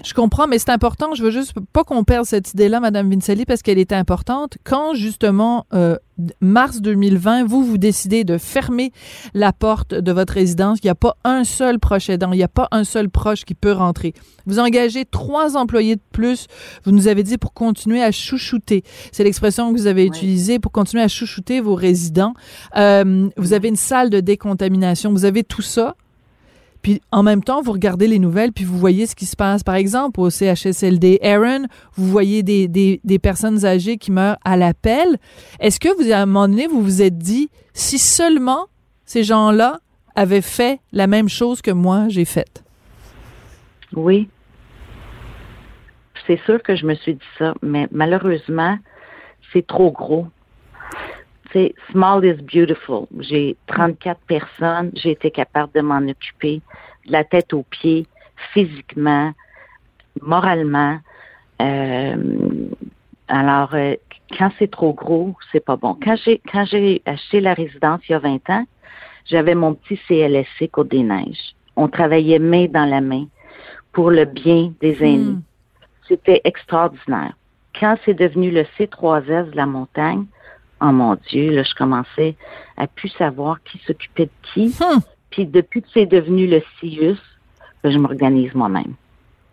Je comprends, mais c'est important. Je veux juste pas qu'on perde cette idée-là, Madame Vincelli, parce qu'elle était importante. Quand, justement, euh, mars 2020, vous, vous décidez de fermer la porte de votre résidence, il n'y a pas un seul proche aidant, il n'y a pas un seul proche qui peut rentrer. Vous engagez trois employés de plus, vous nous avez dit, pour continuer à chouchouter. C'est l'expression que vous avez utilisée, pour continuer à chouchouter vos résidents. Euh, vous avez une salle de décontamination, vous avez tout ça. Puis en même temps, vous regardez les nouvelles, puis vous voyez ce qui se passe. Par exemple, au CHSLD Aaron, vous voyez des, personnes âgées qui meurent à l'appel. Est-ce que vous, à un moment donné, vous vous êtes dit, si seulement ces gens-là avaient fait la même chose que moi, j'ai faite? Oui. C'est sûr que je me suis dit ça, mais malheureusement, c'est trop gros. C'est small is beautiful. J'ai 34 personnes, j'ai été capable de m'en occuper de la tête aux pieds, physiquement, moralement. Euh, alors, euh, quand c'est trop gros, c'est pas bon. Quand j'ai quand j'ai acheté la résidence il y a 20 ans, j'avais mon petit CLSC Côte des Neiges. On travaillait main dans la main pour le bien des aînés. C'était extraordinaire. Quand c'est devenu le C3S de la montagne, oh mon Dieu, là, je commençais à plus savoir qui s'occupait de qui. Puis depuis que c'est devenu le CIUS, ben, je m'organise moi-même.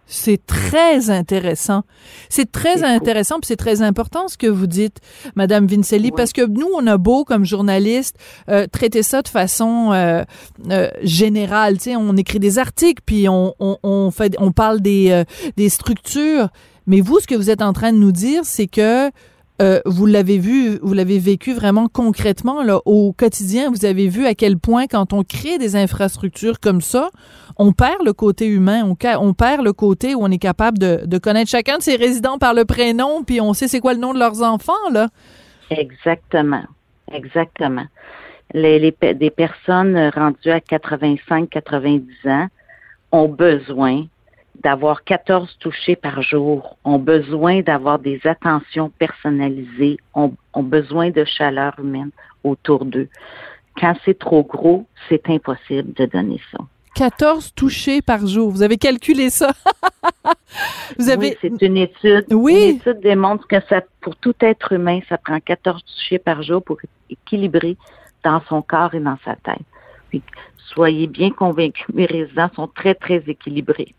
C'est très intéressant. C'est très intéressant, puis c'est très important ce que vous dites, Madame Vincelli, parce que nous, on a beau, comme journaliste, euh, traiter ça de façon euh, euh, générale. Tu sais, on écrit des articles, puis on, on, on fait, on parle des, des structures. Mais vous, ce que vous êtes en train de nous dire, c'est que euh, vous l'avez vu, vous l'avez vécu vraiment concrètement là, au quotidien. Vous avez vu à quel point, quand on crée des infrastructures comme ça, on perd le côté humain, on, perd le côté où on est capable de, de connaître chacun de ses résidents par le prénom, puis on sait c'est quoi le nom de leurs enfants là. Exactement. Exactement. Les, les des personnes rendues à 85, 90 ans ont besoin d'avoir 14 touchés par jour, ont besoin d'avoir des attentions personnalisées, ont, ont besoin de chaleur humaine autour d'eux. Quand c'est trop gros, c'est impossible de donner ça. 14 touchés par jour. Vous avez calculé ça? (laughs) vous avez Oui, c'est une étude. Oui. Une étude démontre que ça, pour tout être humain, ça prend 14 touchés par jour pour équilibrer dans son corps et dans sa tête. Puis, soyez bien convaincus, mes résidents sont très, très équilibrés.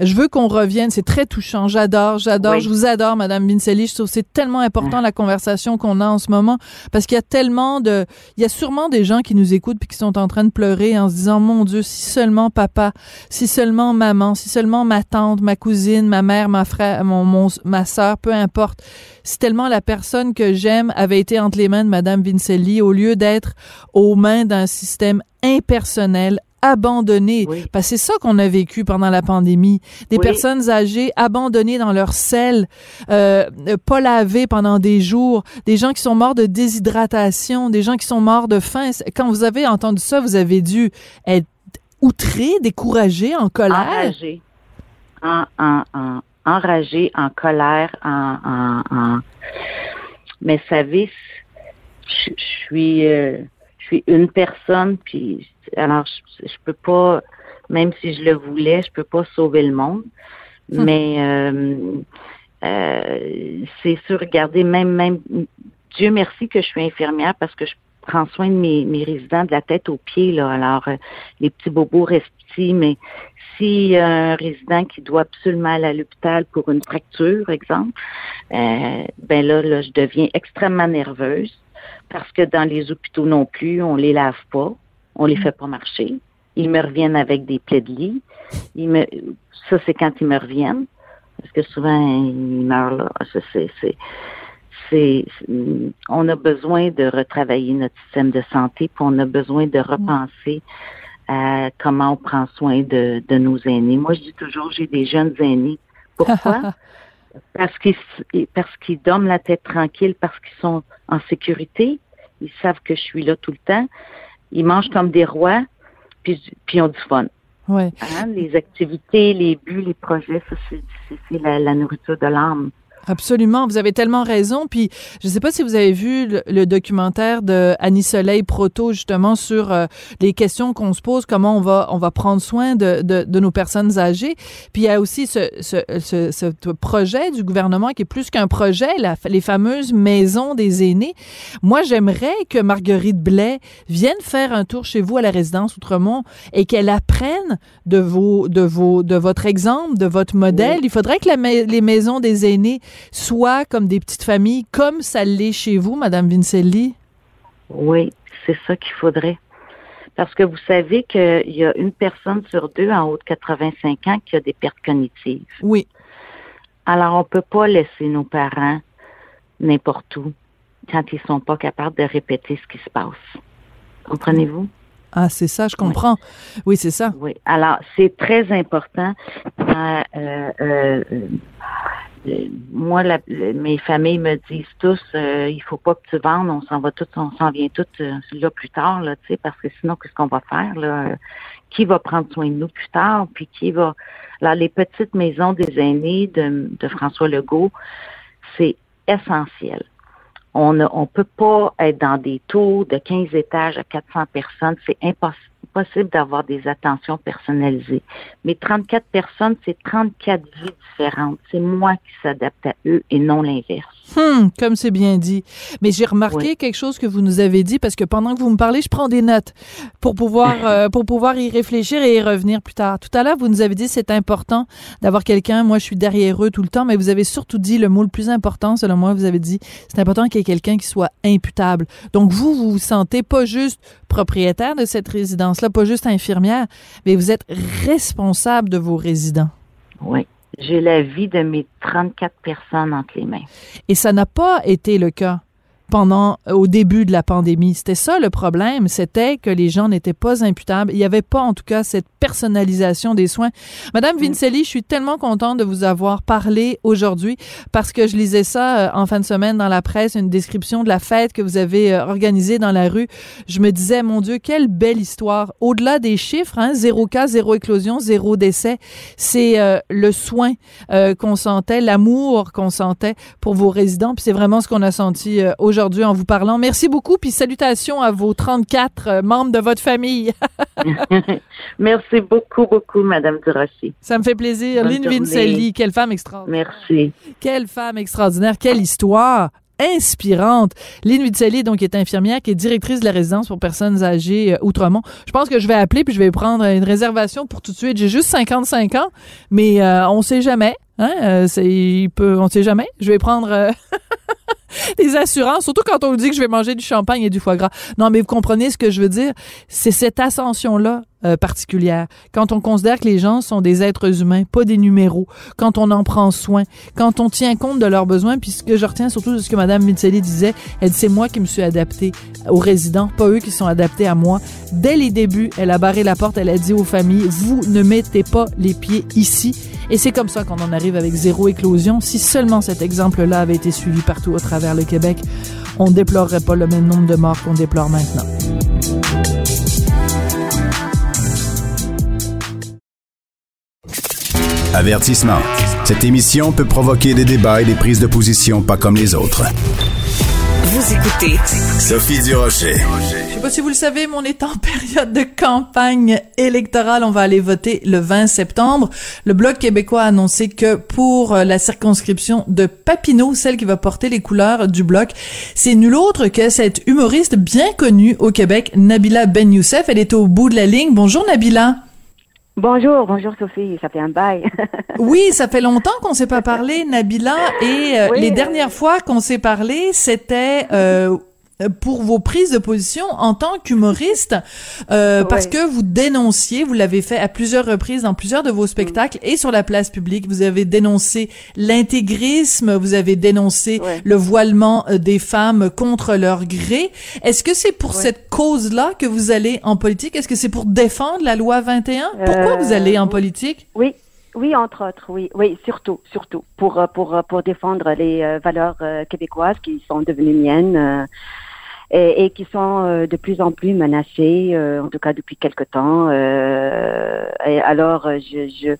Je veux qu'on revienne. C'est très touchant. J'adore, j'adore. Oui. Je vous adore, Madame Vincelli. Je trouve que c'est tellement important la conversation qu'on a en ce moment parce qu'il y a tellement de, il y a sûrement des gens qui nous écoutent puis qui sont en train de pleurer en se disant, mon Dieu, si seulement papa, si seulement maman, si seulement ma tante, ma cousine, ma mère, ma frère, mon, mon ma sœur, peu importe. Si tellement la personne que j'aime avait été entre les mains de Madame Vincelli au lieu d'être aux mains d'un système impersonnel, abandonné. Parce que c'est ça qu'on a vécu pendant la pandémie. Des Oui. personnes âgées abandonnées dans leur selle, euh, pas lavées pendant des jours, des gens qui sont morts de déshydratation, des gens qui sont morts de faim. Quand vous avez entendu ça, vous avez dû être outré, découragé, en colère? Enragé. En, en, en, enragé, en colère, en, en, Mais savez, je, je suis euh, je suis une personne, puis alors je, je peux pas, même si je le voulais, je peux pas sauver le monde. Hum. Mais euh, euh, c'est sûr, regardez, même même Dieu merci que je suis infirmière parce que je prends soin de mes, mes résidents de la tête aux pieds. Là. Alors, euh, les petits bobos restent petits, mais s'il y a un résident qui doit absolument aller à l'hôpital pour une fracture, exemple, euh, ben là, là, je deviens extrêmement nerveuse parce que dans les hôpitaux non plus, on les lave pas, on les fait pas marcher. Ils me reviennent avec des plaies de lit. Ils me, ça, c'est quand ils me reviennent. Parce que souvent, ils meurent là. Ça, c'est, on a besoin de retravailler notre système de santé, puis on a besoin de repenser à comment on prend soin de, de nos aînés. Moi, je dis toujours, j'ai des jeunes aînés. Pourquoi? (laughs) parce qu'ils parce qu'ils dorment la tête tranquille, parce qu'ils sont en sécurité. Ils savent que je suis là tout le temps. Ils mangent comme des rois, puis, puis ils ont du fun. Ouais. Hein, Les activités, les buts, les projets, ça, c'est la, la nourriture de l'âme. Absolument, vous avez tellement raison. Puis, je ne sais pas si vous avez vu le, documentaire de Annie Soleil Proto justement sur euh, les questions qu'on se pose, comment on va on va prendre soin de, de, de nos personnes âgées. Puis il y a aussi ce, ce, ce, ce projet du gouvernement qui est plus qu'un projet, la, les fameuses maisons des aînés. Moi, j'aimerais que Marguerite Blais vienne faire un tour chez vous à la résidence Outremont et qu'elle apprenne de vos de vos de votre exemple, de votre modèle. Il faudrait que la, les maisons des aînés soit comme des petites familles, comme ça l'est chez vous, Madame Vincelli? Oui, c'est ça qu'il faudrait. Parce que vous savez qu'il y a une personne sur deux en haut de 85 ans qui a des pertes cognitives. Oui. Alors, on ne peut pas laisser nos parents n'importe où quand ils sont pas capables de répéter ce qui se passe. Comprenez-vous? Ah, c'est ça, je comprends. Oui, c'est ça. Oui. Alors, c'est très important. Euh, euh, euh, moi, mes familles me disent tous, euh, il faut pas que tu vendes, on s'en va tous, on s'en vient tous euh, là plus tard, là, tu sais, parce que sinon, qu'est-ce qu'on va faire, là? Qui va prendre soin de nous plus tard, puis qui va... Là, les petites maisons des aînés de, de François Legault, c'est essentiel. On ne on peut pas être dans des tours de 15 étages à 400 personnes, c'est impossible possible d'avoir des attentions personnalisées. Mais 34 personnes, c'est 34 vies différentes. C'est moi qui s'adapte à eux et non l'inverse. Hum, comme c'est bien dit. Mais j'ai remarqué quelque chose que vous nous avez dit parce que pendant que vous me parlez, je prends des notes pour pouvoir (laughs) euh, pour pouvoir y réfléchir et y revenir plus tard. Tout à l'heure, vous nous avez dit c'est important d'avoir quelqu'un. Moi, je suis derrière eux tout le temps, mais vous avez surtout dit le mot le plus important, selon moi, vous avez dit c'est important qu'il y ait quelqu'un qui soit imputable. Donc vous, vous vous sentez pas juste propriétaire de cette résidence-là, pas juste infirmière, mais vous êtes responsable de vos résidents. Oui. J'ai la vie de mes 34 personnes entre les mains. Et ça n'a pas été le cas pendant au début de la pandémie. C'était ça le problème, c'était que les gens n'étaient pas imputables. Il n'y avait pas en tout cas cette personnalisation des soins. Madame mm. Vincelli, je suis tellement contente de vous avoir parlé aujourd'hui parce que je lisais ça euh, en fin de semaine dans la presse, une description de la fête que vous avez euh, organisée dans la rue. Je me disais, mon Dieu, quelle belle histoire. Au-delà des chiffres, hein, zéro cas, zéro éclosion, zéro décès, c'est euh, le soin qu'on sentait, l'amour qu'on sentait pour vos résidents. Puis c'est vraiment ce qu'on a senti aujourd'hui aujourd'hui en vous parlant. Merci beaucoup, puis salutations à vos 34 euh, membres de votre famille. (laughs) (laughs) Merci beaucoup, beaucoup, Madame Durocher. Ça me fait plaisir. Lynn Vincelli, quelle femme extraordinaire. Merci. Quelle femme extraordinaire, quelle histoire inspirante. Lynn Vincelli, donc, est infirmière, qui est directrice de la résidence pour personnes âgées euh, Outremont. Je pense que je vais appeler puis je vais prendre une réservation pour tout de suite. J'ai juste 55 ans, mais euh, on sait jamais. Hein? Euh, c'est, il peut, on sait jamais. Je vais prendre (laughs) (laughs) des assurances, surtout quand on dit que je vais manger du champagne et du foie gras. Non, mais vous comprenez ce que je veux dire? C'est cette ascension-là euh, particulière. Quand on considère que les gens sont des êtres humains, pas des numéros. Quand on en prend soin. Quand on tient compte de leurs besoins. Puis ce que je retiens surtout de ce que Mme Mitzelli disait, elle dit c'est moi qui me suis adaptée aux résidents, pas eux qui sont adaptés à moi. Dès les débuts, elle a barré la porte, elle a dit aux familles, vous ne mettez pas les pieds ici. Et c'est comme ça qu'on en arrive avec zéro éclosion. Si seulement cet exemple-là avait été suivi partout au travers on ne déplorerait pas le même nombre de morts qu'on déplore maintenant. Avertissement. Cette émission peut provoquer des débats et des prises de position pas comme les autres. Écoutez Sophie Durocher. Je sais pas si vous le savez, mais on est en (laughs) période de campagne électorale. On va aller voter le 20 septembre. Le Bloc québécois a annoncé que pour euh, la circonscription de Papineau, celle qui va porter les couleurs du Bloc, c'est nul autre que cette humoriste bien connue au Québec, Nabila Ben Youssef. Elle est au bout de la ligne. Bonjour Nabila. Bonjour, bonjour Sophie, ça fait un bail. (laughs) oui, ça fait longtemps qu'on s'est pas parlé, Nabila, et euh, les dernières fois qu'on s'est parlé, c'était euh, pour vos prises de position en tant qu'humoriste, euh, parce que vous dénonciez, vous l'avez fait à plusieurs reprises dans plusieurs de vos spectacles et sur la place publique, vous avez dénoncé l'intégrisme, vous avez dénoncé le voilement euh, des femmes contre leur gré. Est-ce que c'est pour cette cause-là que vous allez en politique? Est-ce que c'est pour défendre la loi 21? Pourquoi vous allez en politique? Oui, oui, entre autres, oui, oui, surtout, surtout pour pour pour défendre les valeurs québécoises qui sont devenues miennes et, et qui sont euh, de plus en plus menacés, euh, en tout cas depuis quelque temps. Euh, et alors, je, je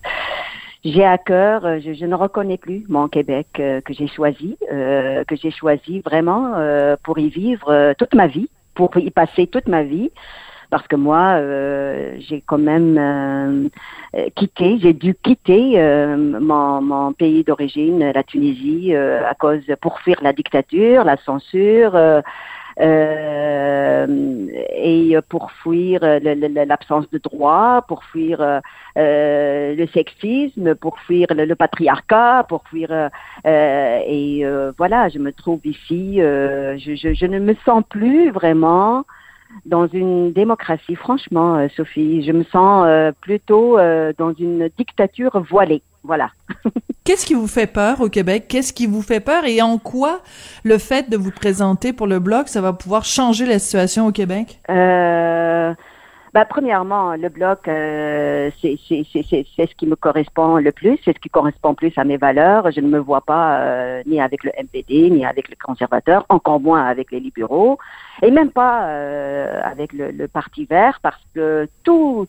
j'ai à cœur, je, je, ne reconnais plus mon Québec euh, que j'ai choisi, euh, que j'ai choisi vraiment euh, pour y vivre toute ma vie, pour y passer toute ma vie. Parce que moi, j'ai quand même quitté, j'ai dû quitter mon, mon, pays d'origine, la Tunisie, à cause pour fuir la dictature, la censure, et pour fuir l'absence de droit, pour fuir euh, le sexisme, pour fuir le, patriarcat, pour fuir euh, et voilà, je me trouve ici, je, je, je, ne me sens plus vraiment dans une démocratie, franchement, Sophie. Je me sens plutôt dans une dictature voilée. Voilà. Qu'est-ce qui vous fait peur au Québec? Qu'est-ce qui vous fait peur et en quoi le fait de vous présenter pour le Bloc, ça va pouvoir changer la situation au Québec? Euh, bah, premièrement, le Bloc, euh, c'est ce qui me correspond le plus, c'est ce qui correspond plus à mes valeurs. Je ne me vois pas euh, ni avec le MPD, ni avec les conservateurs, encore moins avec les libéraux, et même pas euh, avec le, le Parti vert, parce que tout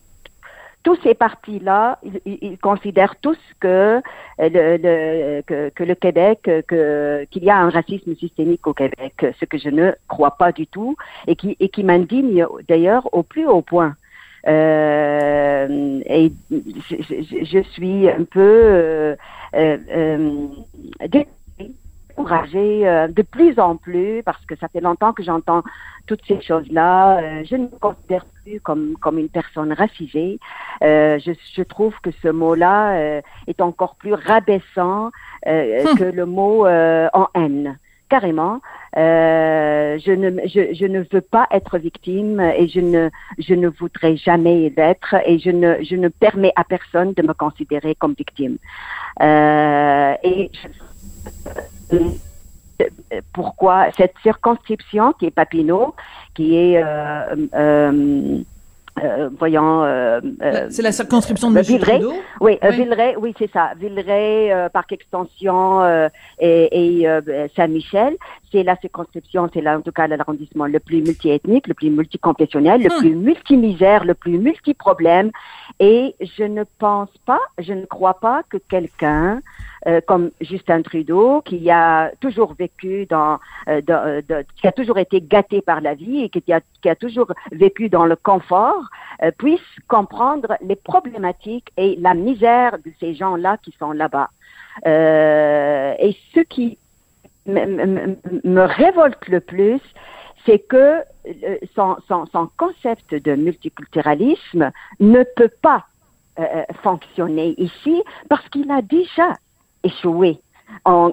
tous ces partis-là, ils, considèrent tous que euh, le, Québec, que qu'il y a un racisme systémique au Québec, ce que je ne crois pas du tout et qui m'indigne d'ailleurs au plus haut point. Euh, et je, je, suis un peu euh, euh, euh découragée euh, de plus en plus parce que ça fait longtemps que j'entends toutes ces choses-là. Euh, je ne me considère plus comme, comme une personne racisée. Euh, je, je, trouve que ce mot-là est encore plus rabaissant hum. que le mot en haine. Carrément, je, ne, je, je, ne veux pas être victime et je ne, je ne voudrais jamais l'être et je ne, je ne permets à personne de me considérer comme victime. et je, pourquoi cette circonscription qui est Papineau, qui est euh, euh, euh, voyons. Euh, euh c'est la circonscription de M. Villeray. Oui, oui. Villeray, oui, c'est ça. Villeray, Parc Extension et, et Saint-Michel. C'est la circonscription, c'est là, en tout cas l'arrondissement le plus multiethnique, le plus multiconfessionnel, le hum. plus multimisère, le plus multiproblème. Et je ne pense pas, je ne crois pas que quelqu'un euh, comme Justin Trudeau, qui a toujours vécu dans, euh, dans qui a toujours été gâté par la vie et qui a, toujours vécu dans le confort, euh, puisse comprendre les problématiques et la misère de ces gens-là qui sont là-bas. Euh, et ce qui me révolte le plus, c'est que son, concept de multiculturalisme ne peut pas euh, fonctionner ici parce qu'il a déjà échoué en,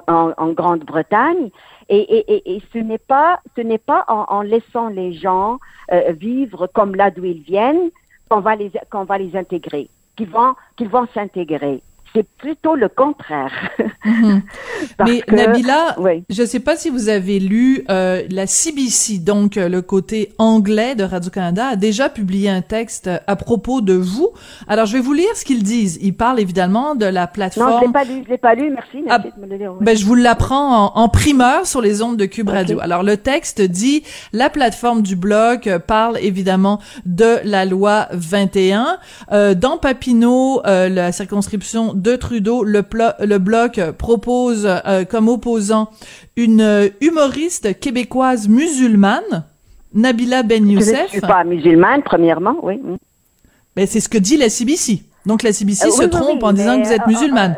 Grande-Bretagne. Et, ce n'est pas en, laissant les gens euh, vivre comme là d'où ils viennent qu'on va les qu'on va les intégrer qu'ils vont qu'ils vont s'intégrer c'est plutôt le contraire. (laughs) Mhm. Mais Nabila, je ne sais pas si vous avez lu euh, la CBC, donc euh, le côté anglais de Radio-Canada, a déjà publié un texte à propos de vous. Alors, je vais vous lire ce qu'ils disent. Ils parlent évidemment de la plateforme... Non, je l'ai pas lu, je l'ai pas lu, merci. Ah, de me le lire, ben, je vous l'apprends en, en, primeur sur les ondes de Cube okay. Radio. Alors, le texte dit, la plateforme du blog parle évidemment de la loi 21. Euh, dans Papineau, euh, la circonscription de Trudeau, le, le bloc propose euh, comme opposant une humoriste québécoise musulmane, Nabila Ben Youssef. Je ne suis pas musulmane, premièrement, oui. Mais c'est ce que dit la CBC. Donc la CBC euh, se oui, trompe oui, en disant que vous êtes euh, musulmane.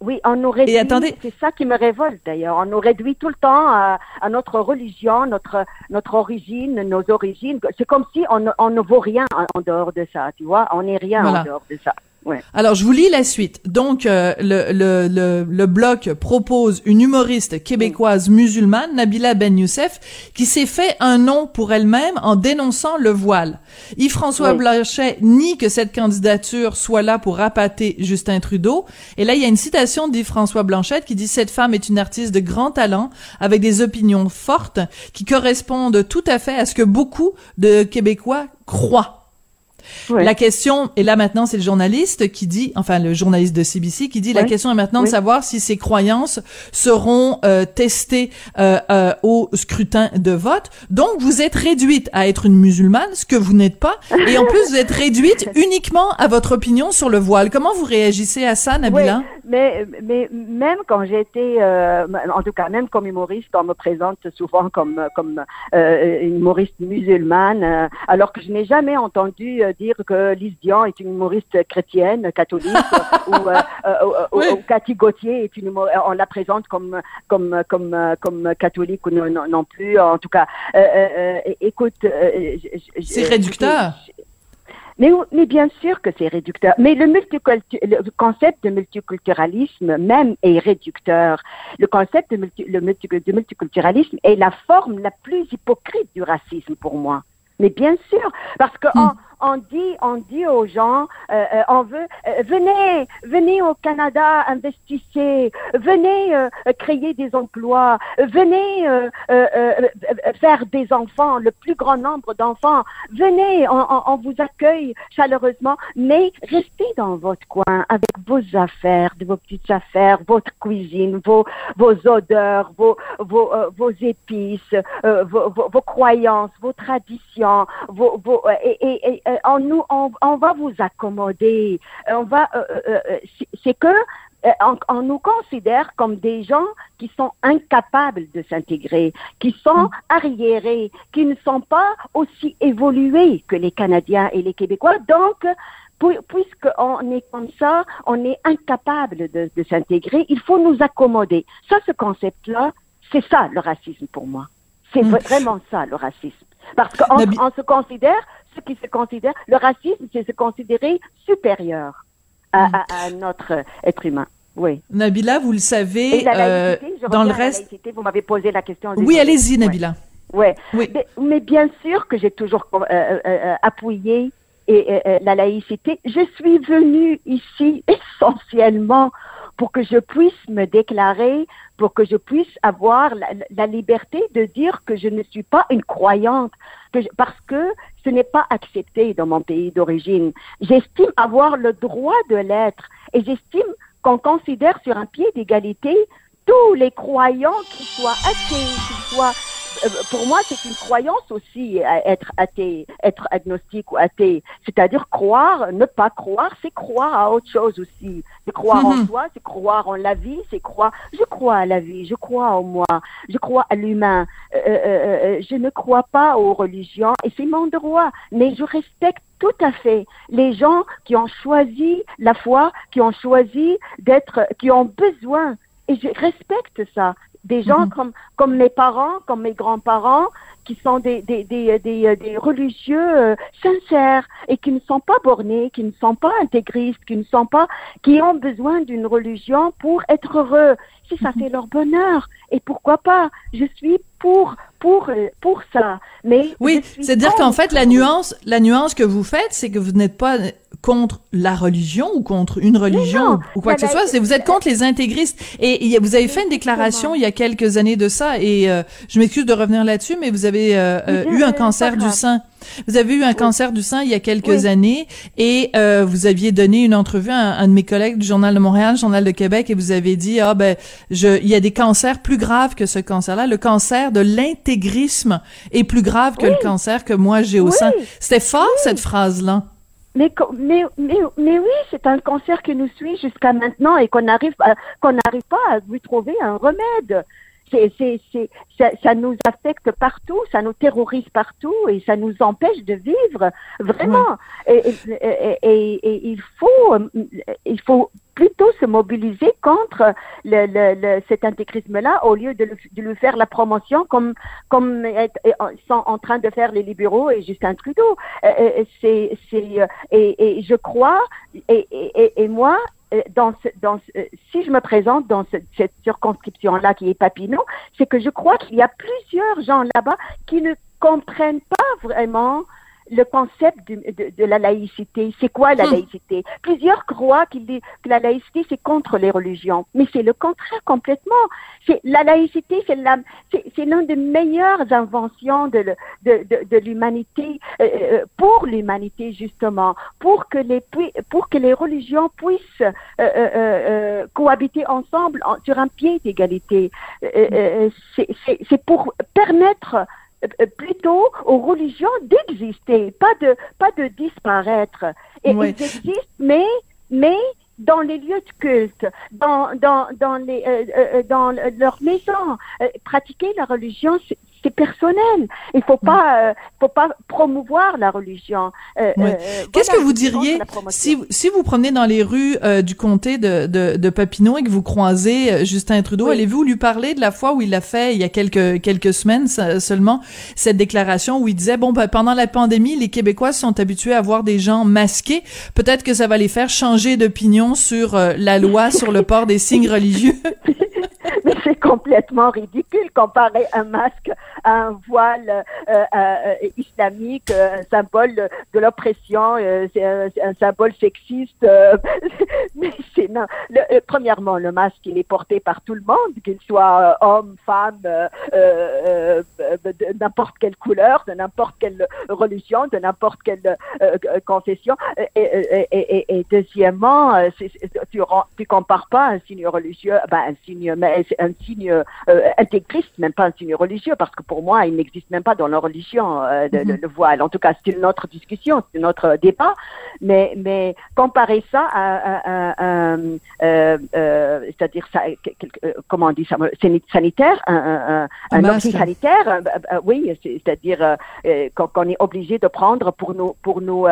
Oui, on nous réduit. C'est ça qui me révolte d'ailleurs. On nous réduit tout le temps à, à, notre religion, notre notre origine, nos origines. C'est comme si on, on, ne vaut rien en, dehors de ça, tu vois. On n'est rien voilà. en dehors de ça. Ouais. Alors, je vous lis la suite. Donc, euh, le, le, le, le, bloc propose une humoriste québécoise musulmane, Nabila Ben Youssef, qui s'est fait un nom pour elle-même en dénonçant le voile. Yves-François. Blanchet nie que cette candidature soit là pour appâter Justin Trudeau. Et là, il y a une citation d'Yves-François Blanchette qui dit « Cette femme est une artiste de grand talent, avec des opinions fortes, qui correspondent tout à fait à ce que beaucoup de Québécois croient. » Oui. La question, et là maintenant c'est le journaliste qui dit, enfin le journaliste de CBC qui dit, la question est maintenant de savoir si ces croyances seront euh, testées euh, euh, au scrutin de vote. Donc vous êtes réduite à être une musulmane, ce que vous n'êtes pas, et en plus vous êtes réduite (laughs) uniquement à votre opinion sur le voile. Comment vous réagissez à ça, Nabila? Mais, mais même quand j'étais, euh, en tout cas, même comme humoriste, on me présente souvent comme, comme euh, une humoriste musulmane, euh, alors que je n'ai jamais entendu dire que Lise Dian est une humoriste chrétienne, catholique, (laughs) ou, euh, euh, ou- ou- ou Cathy Gauthier est une humo- on la présente comme, comme, comme, euh, comme catholique ou non, non, non plus. En tout cas, écoute, C'est réducteur. mais, mais bien sûr que c'est réducteur. Mais le, concept de multiculturalisme même est réducteur. Le concept de, multi- le multi- de multiculturalisme est la forme la plus hypocrite du racisme pour moi. Mais bien sûr, parce que on, on dit, on dit aux gens, euh, euh, on veut, euh, venez, venez au Canada, investissez, venez euh, créer des emplois, venez faire des enfants, le plus grand nombre d'enfants, venez, on, vous accueille chaleureusement, mais restez dans votre coin avec vos affaires, vos petites affaires, votre cuisine, vos, vos odeurs, vos, vos, épices, vos, vos, croyances, vos traditions, vos, euh, on, nous, on, on va vous accommoder. Euh, On va, euh, c'est- que on, on nous considère comme des gens qui sont incapables de s'intégrer, qui sont arriérés, qui ne sont pas aussi évolués que les Canadiens et les Québécois. Donc, pu- puisqu'on est comme ça, on est incapable de, de s'intégrer, il faut nous accommoder. Ça, ce concept-là, c'est ça le racisme pour moi. C'est Hmm. vraiment ça le racisme. Parce qu'on se considère, ce qui se considère, le racisme, c'est se considérer supérieur à, à- à notre être humain. Oui. Nabila, vous le savez, la euh, laïcité, je dans le la reste. laïcité, vous m'avez posé la question. Oui, allez-y. Nabila. Ouais. Mais, mais bien sûr que j'ai toujours euh, euh, appuyé et, euh, la laïcité. Je suis venue ici (laughs) essentiellement pour que je puisse me déclarer, pour que je puisse avoir la, liberté de dire que je ne suis pas une croyante, parce que ce n'est pas accepté dans mon pays d'origine. J'estime avoir le droit de l'être et j'estime qu'on considère sur un pied d'égalité tous les croyants, qu'ils soient athées, qu'ils soient... euh, Pour moi, c'est une croyance aussi, euh, être athée, être agnostique ou athée. C'est-à-dire croire, ne pas croire, c'est croire à autre chose aussi. C'est croire en Mhm. soi, c'est croire en la vie, c'est croire... Je crois à la vie, je crois en moi, je crois à l'humain. Euh, euh, euh, je ne crois pas aux religions et c'est mon droit. Mais je respecte tout à fait les gens qui ont choisi la foi, qui ont choisi d'être, qui ont besoin et je respecte ça. Des gens comme, comme mes parents, comme mes grands-parents, qui sont des, des, des, des, des religieux euh, sincères et qui ne sont pas bornés, qui ne sont pas intégristes, qui ne sont pas, qui ont besoin d'une religion pour être heureux. Si ça fait leur bonheur, et pourquoi pas? Je suis pour pour euh, pour ça. Mais Oui, c'est-à-dire qu'en fait, la nuance, la nuance que vous faites, c'est que vous n'êtes pas contre la religion ou contre une religion non, ou, quoi que ce soit, c'est vous êtes contre les intégristes. Et vous avez fait une déclaration il y a quelques années de ça, et euh, je m'excuse de revenir là-dessus, mais vous avez euh, euh, Oui, eu un pas cancer du sein. Vous avez eu un cancer du sein il y a quelques Oui. années, et euh, vous aviez donné une entrevue à un, un de mes collègues du Journal de Montréal, Journal de Québec, et vous avez dit ah ben je, il y a des cancers plus graves que ce cancer-là. Le cancer de l'intégrisme est plus grave que le cancer que moi j'ai au sein. C'était fort cette phrase-là. Mais, co- mais, mais, mais oui, c'est un cancer qui nous suit jusqu'à maintenant et qu'on arrive qu'on n'arrive pas à lui trouver un remède. C'est, c'est, c'est, ça, ça nous affecte partout, ça nous terrorise partout et ça nous empêche de vivre vraiment. Et, et, et, et- et il faut, il faut plutôt se mobiliser contre le, le, le- cet intégrisme-là au lieu de, le- de lui faire la promotion comme comme être- sont en train de faire les libéraux et Justin Trudeau. Euh, euh, c'est c'est euh, et, et je crois et, et, et- moi dans ce, dans ce- euh, si je me présente dans ce- cette circonscription-là qui est Papineau, c'est que je crois qu'il y a plusieurs gens là-bas qui ne comprennent pas vraiment le concept de, de, de la laïcité. C'est quoi la Hmm. laïcité? Plusieurs croient qu'il dit que la laïcité c'est contre les religions, mais c'est le contraire complètement. C'est la laïcité, c'est la, c'est, c'est l'une des meilleures inventions de, le- de, de, de l'humanité euh, euh, pour l'humanité justement, pour que les pour que les religions puissent euh, euh, euh, cohabiter ensemble en- sur un pied d'égalité. Euh, euh, c'est, pour permettre euh, plutôt aux religions d'exister, pas de pas de disparaître. Et Ouais. ils existent, mais mais dans les lieux de culte, dans dans dans les euh, euh, dans leur maison, Euh, pratiquer la religion, c'est personnel. Il faut pas euh, faut pas promouvoir la religion. Euh, euh, Qu'est-ce voilà, que vous diriez si, vous- si vous promenez dans les rues euh, du comté de, de, de Papineau et que vous croisez Justin Trudeau, Oui. allez-vous lui parler de la fois où il a fait, il y a quelques, quelques semaines se- seulement, cette déclaration où il disait, bon, ben, pendant la pandémie, les Québécois sont habitués à voir des gens masqués. Peut-être que ça va les faire changer d'opinion sur la loi sur le port des signes (laughs) religieux. Mais c'est complètement ridicule comparer un masque un voile euh, euh, islamique, euh, un symbole de l'oppression, c'est un, symbole sexiste. (laughs) mais c'est non. Le- premièrement, le masque il est porté par tout le monde, qu'il soit homme, femme, de n'importe quelle couleur, de n'importe quelle religion, de n'importe quelle confession. Et, et, et, et- deuxièmement, tu, tu compares pas un signe religieux, ben, un signe, mais un signe euh, intégriste, même pas un signe religieux, parce que pour moi, il n'existe même pas dans la religion euh, de- le, le voile. En tout cas, c'est une autre discussion, c'est notre débat. Mais, mais comparer ça à, à- à- à, euh, euh, c'est-à-dire ça, comment on dit ça, sani- sanitaire, un, un, un, Un un masque. objet sanitaire, oui, c'est- c'est-à-dire qu'on est obligé de prendre pour nous pour nous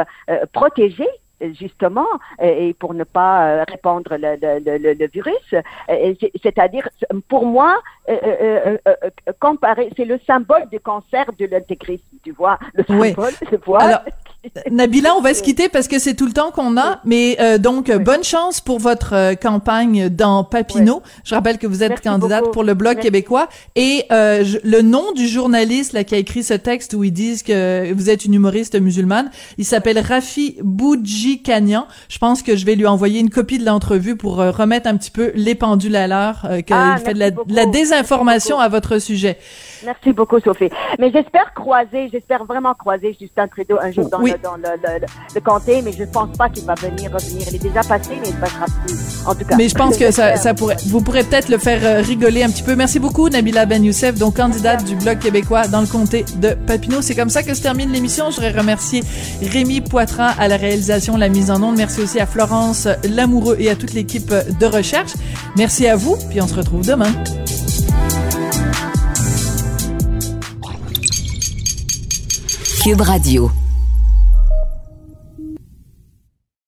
protéger justement et et pour ne pas euh, répandre le, le, le- le- le virus. Euh, C'est-à-dire, pour moi, euh, euh, euh, euh, comparer, c'est le symbole du cancer de l'intégrisme, tu vois, le Oui. symbole, tu vois. Alors, (laughs) Nabila, on va se quitter parce que c'est tout le temps qu'on a, mais euh, donc bonne chance pour votre euh, campagne dans Papineau. Je rappelle que vous êtes Merci candidate beaucoup. pour le Bloc Merci. québécois et euh, je- le nom du journaliste là, qui a écrit ce texte où ils disent que vous êtes une humoriste musulmane, il s'appelle Rafi Boudjikanian. Je pense que je vais lui envoyer une copie de l'entrevue pour euh, remettre un petit peu les pendules à l'heure, euh, qu'il Ah, fait de la, de la désinformation à votre sujet. Merci beaucoup, Sophie. Mais j'espère croiser, j'espère vraiment croiser Justin Trudeau un jour dans, Oui. dans le, le, le comté, mais je pense pas qu'il va venir revenir. Il est déjà passé, mais il ne passera plus. En tout cas. Mais je pense que ça, ça pourrait, vous pourrez peut-être le faire euh, rigoler un petit peu. Merci beaucoup, Nabila Ben Youssef, donc candidate du Bloc québécois dans le comté de Papineau. C'est comme ça que se termine l'émission. Je voudrais remercier Rémi Poitras à la réalisation, la mise en onde. Merci aussi à Florence Lamoureux et à toute l'équipe de recherche. Merci à vous, puis on se retrouve demain. Cube Radio.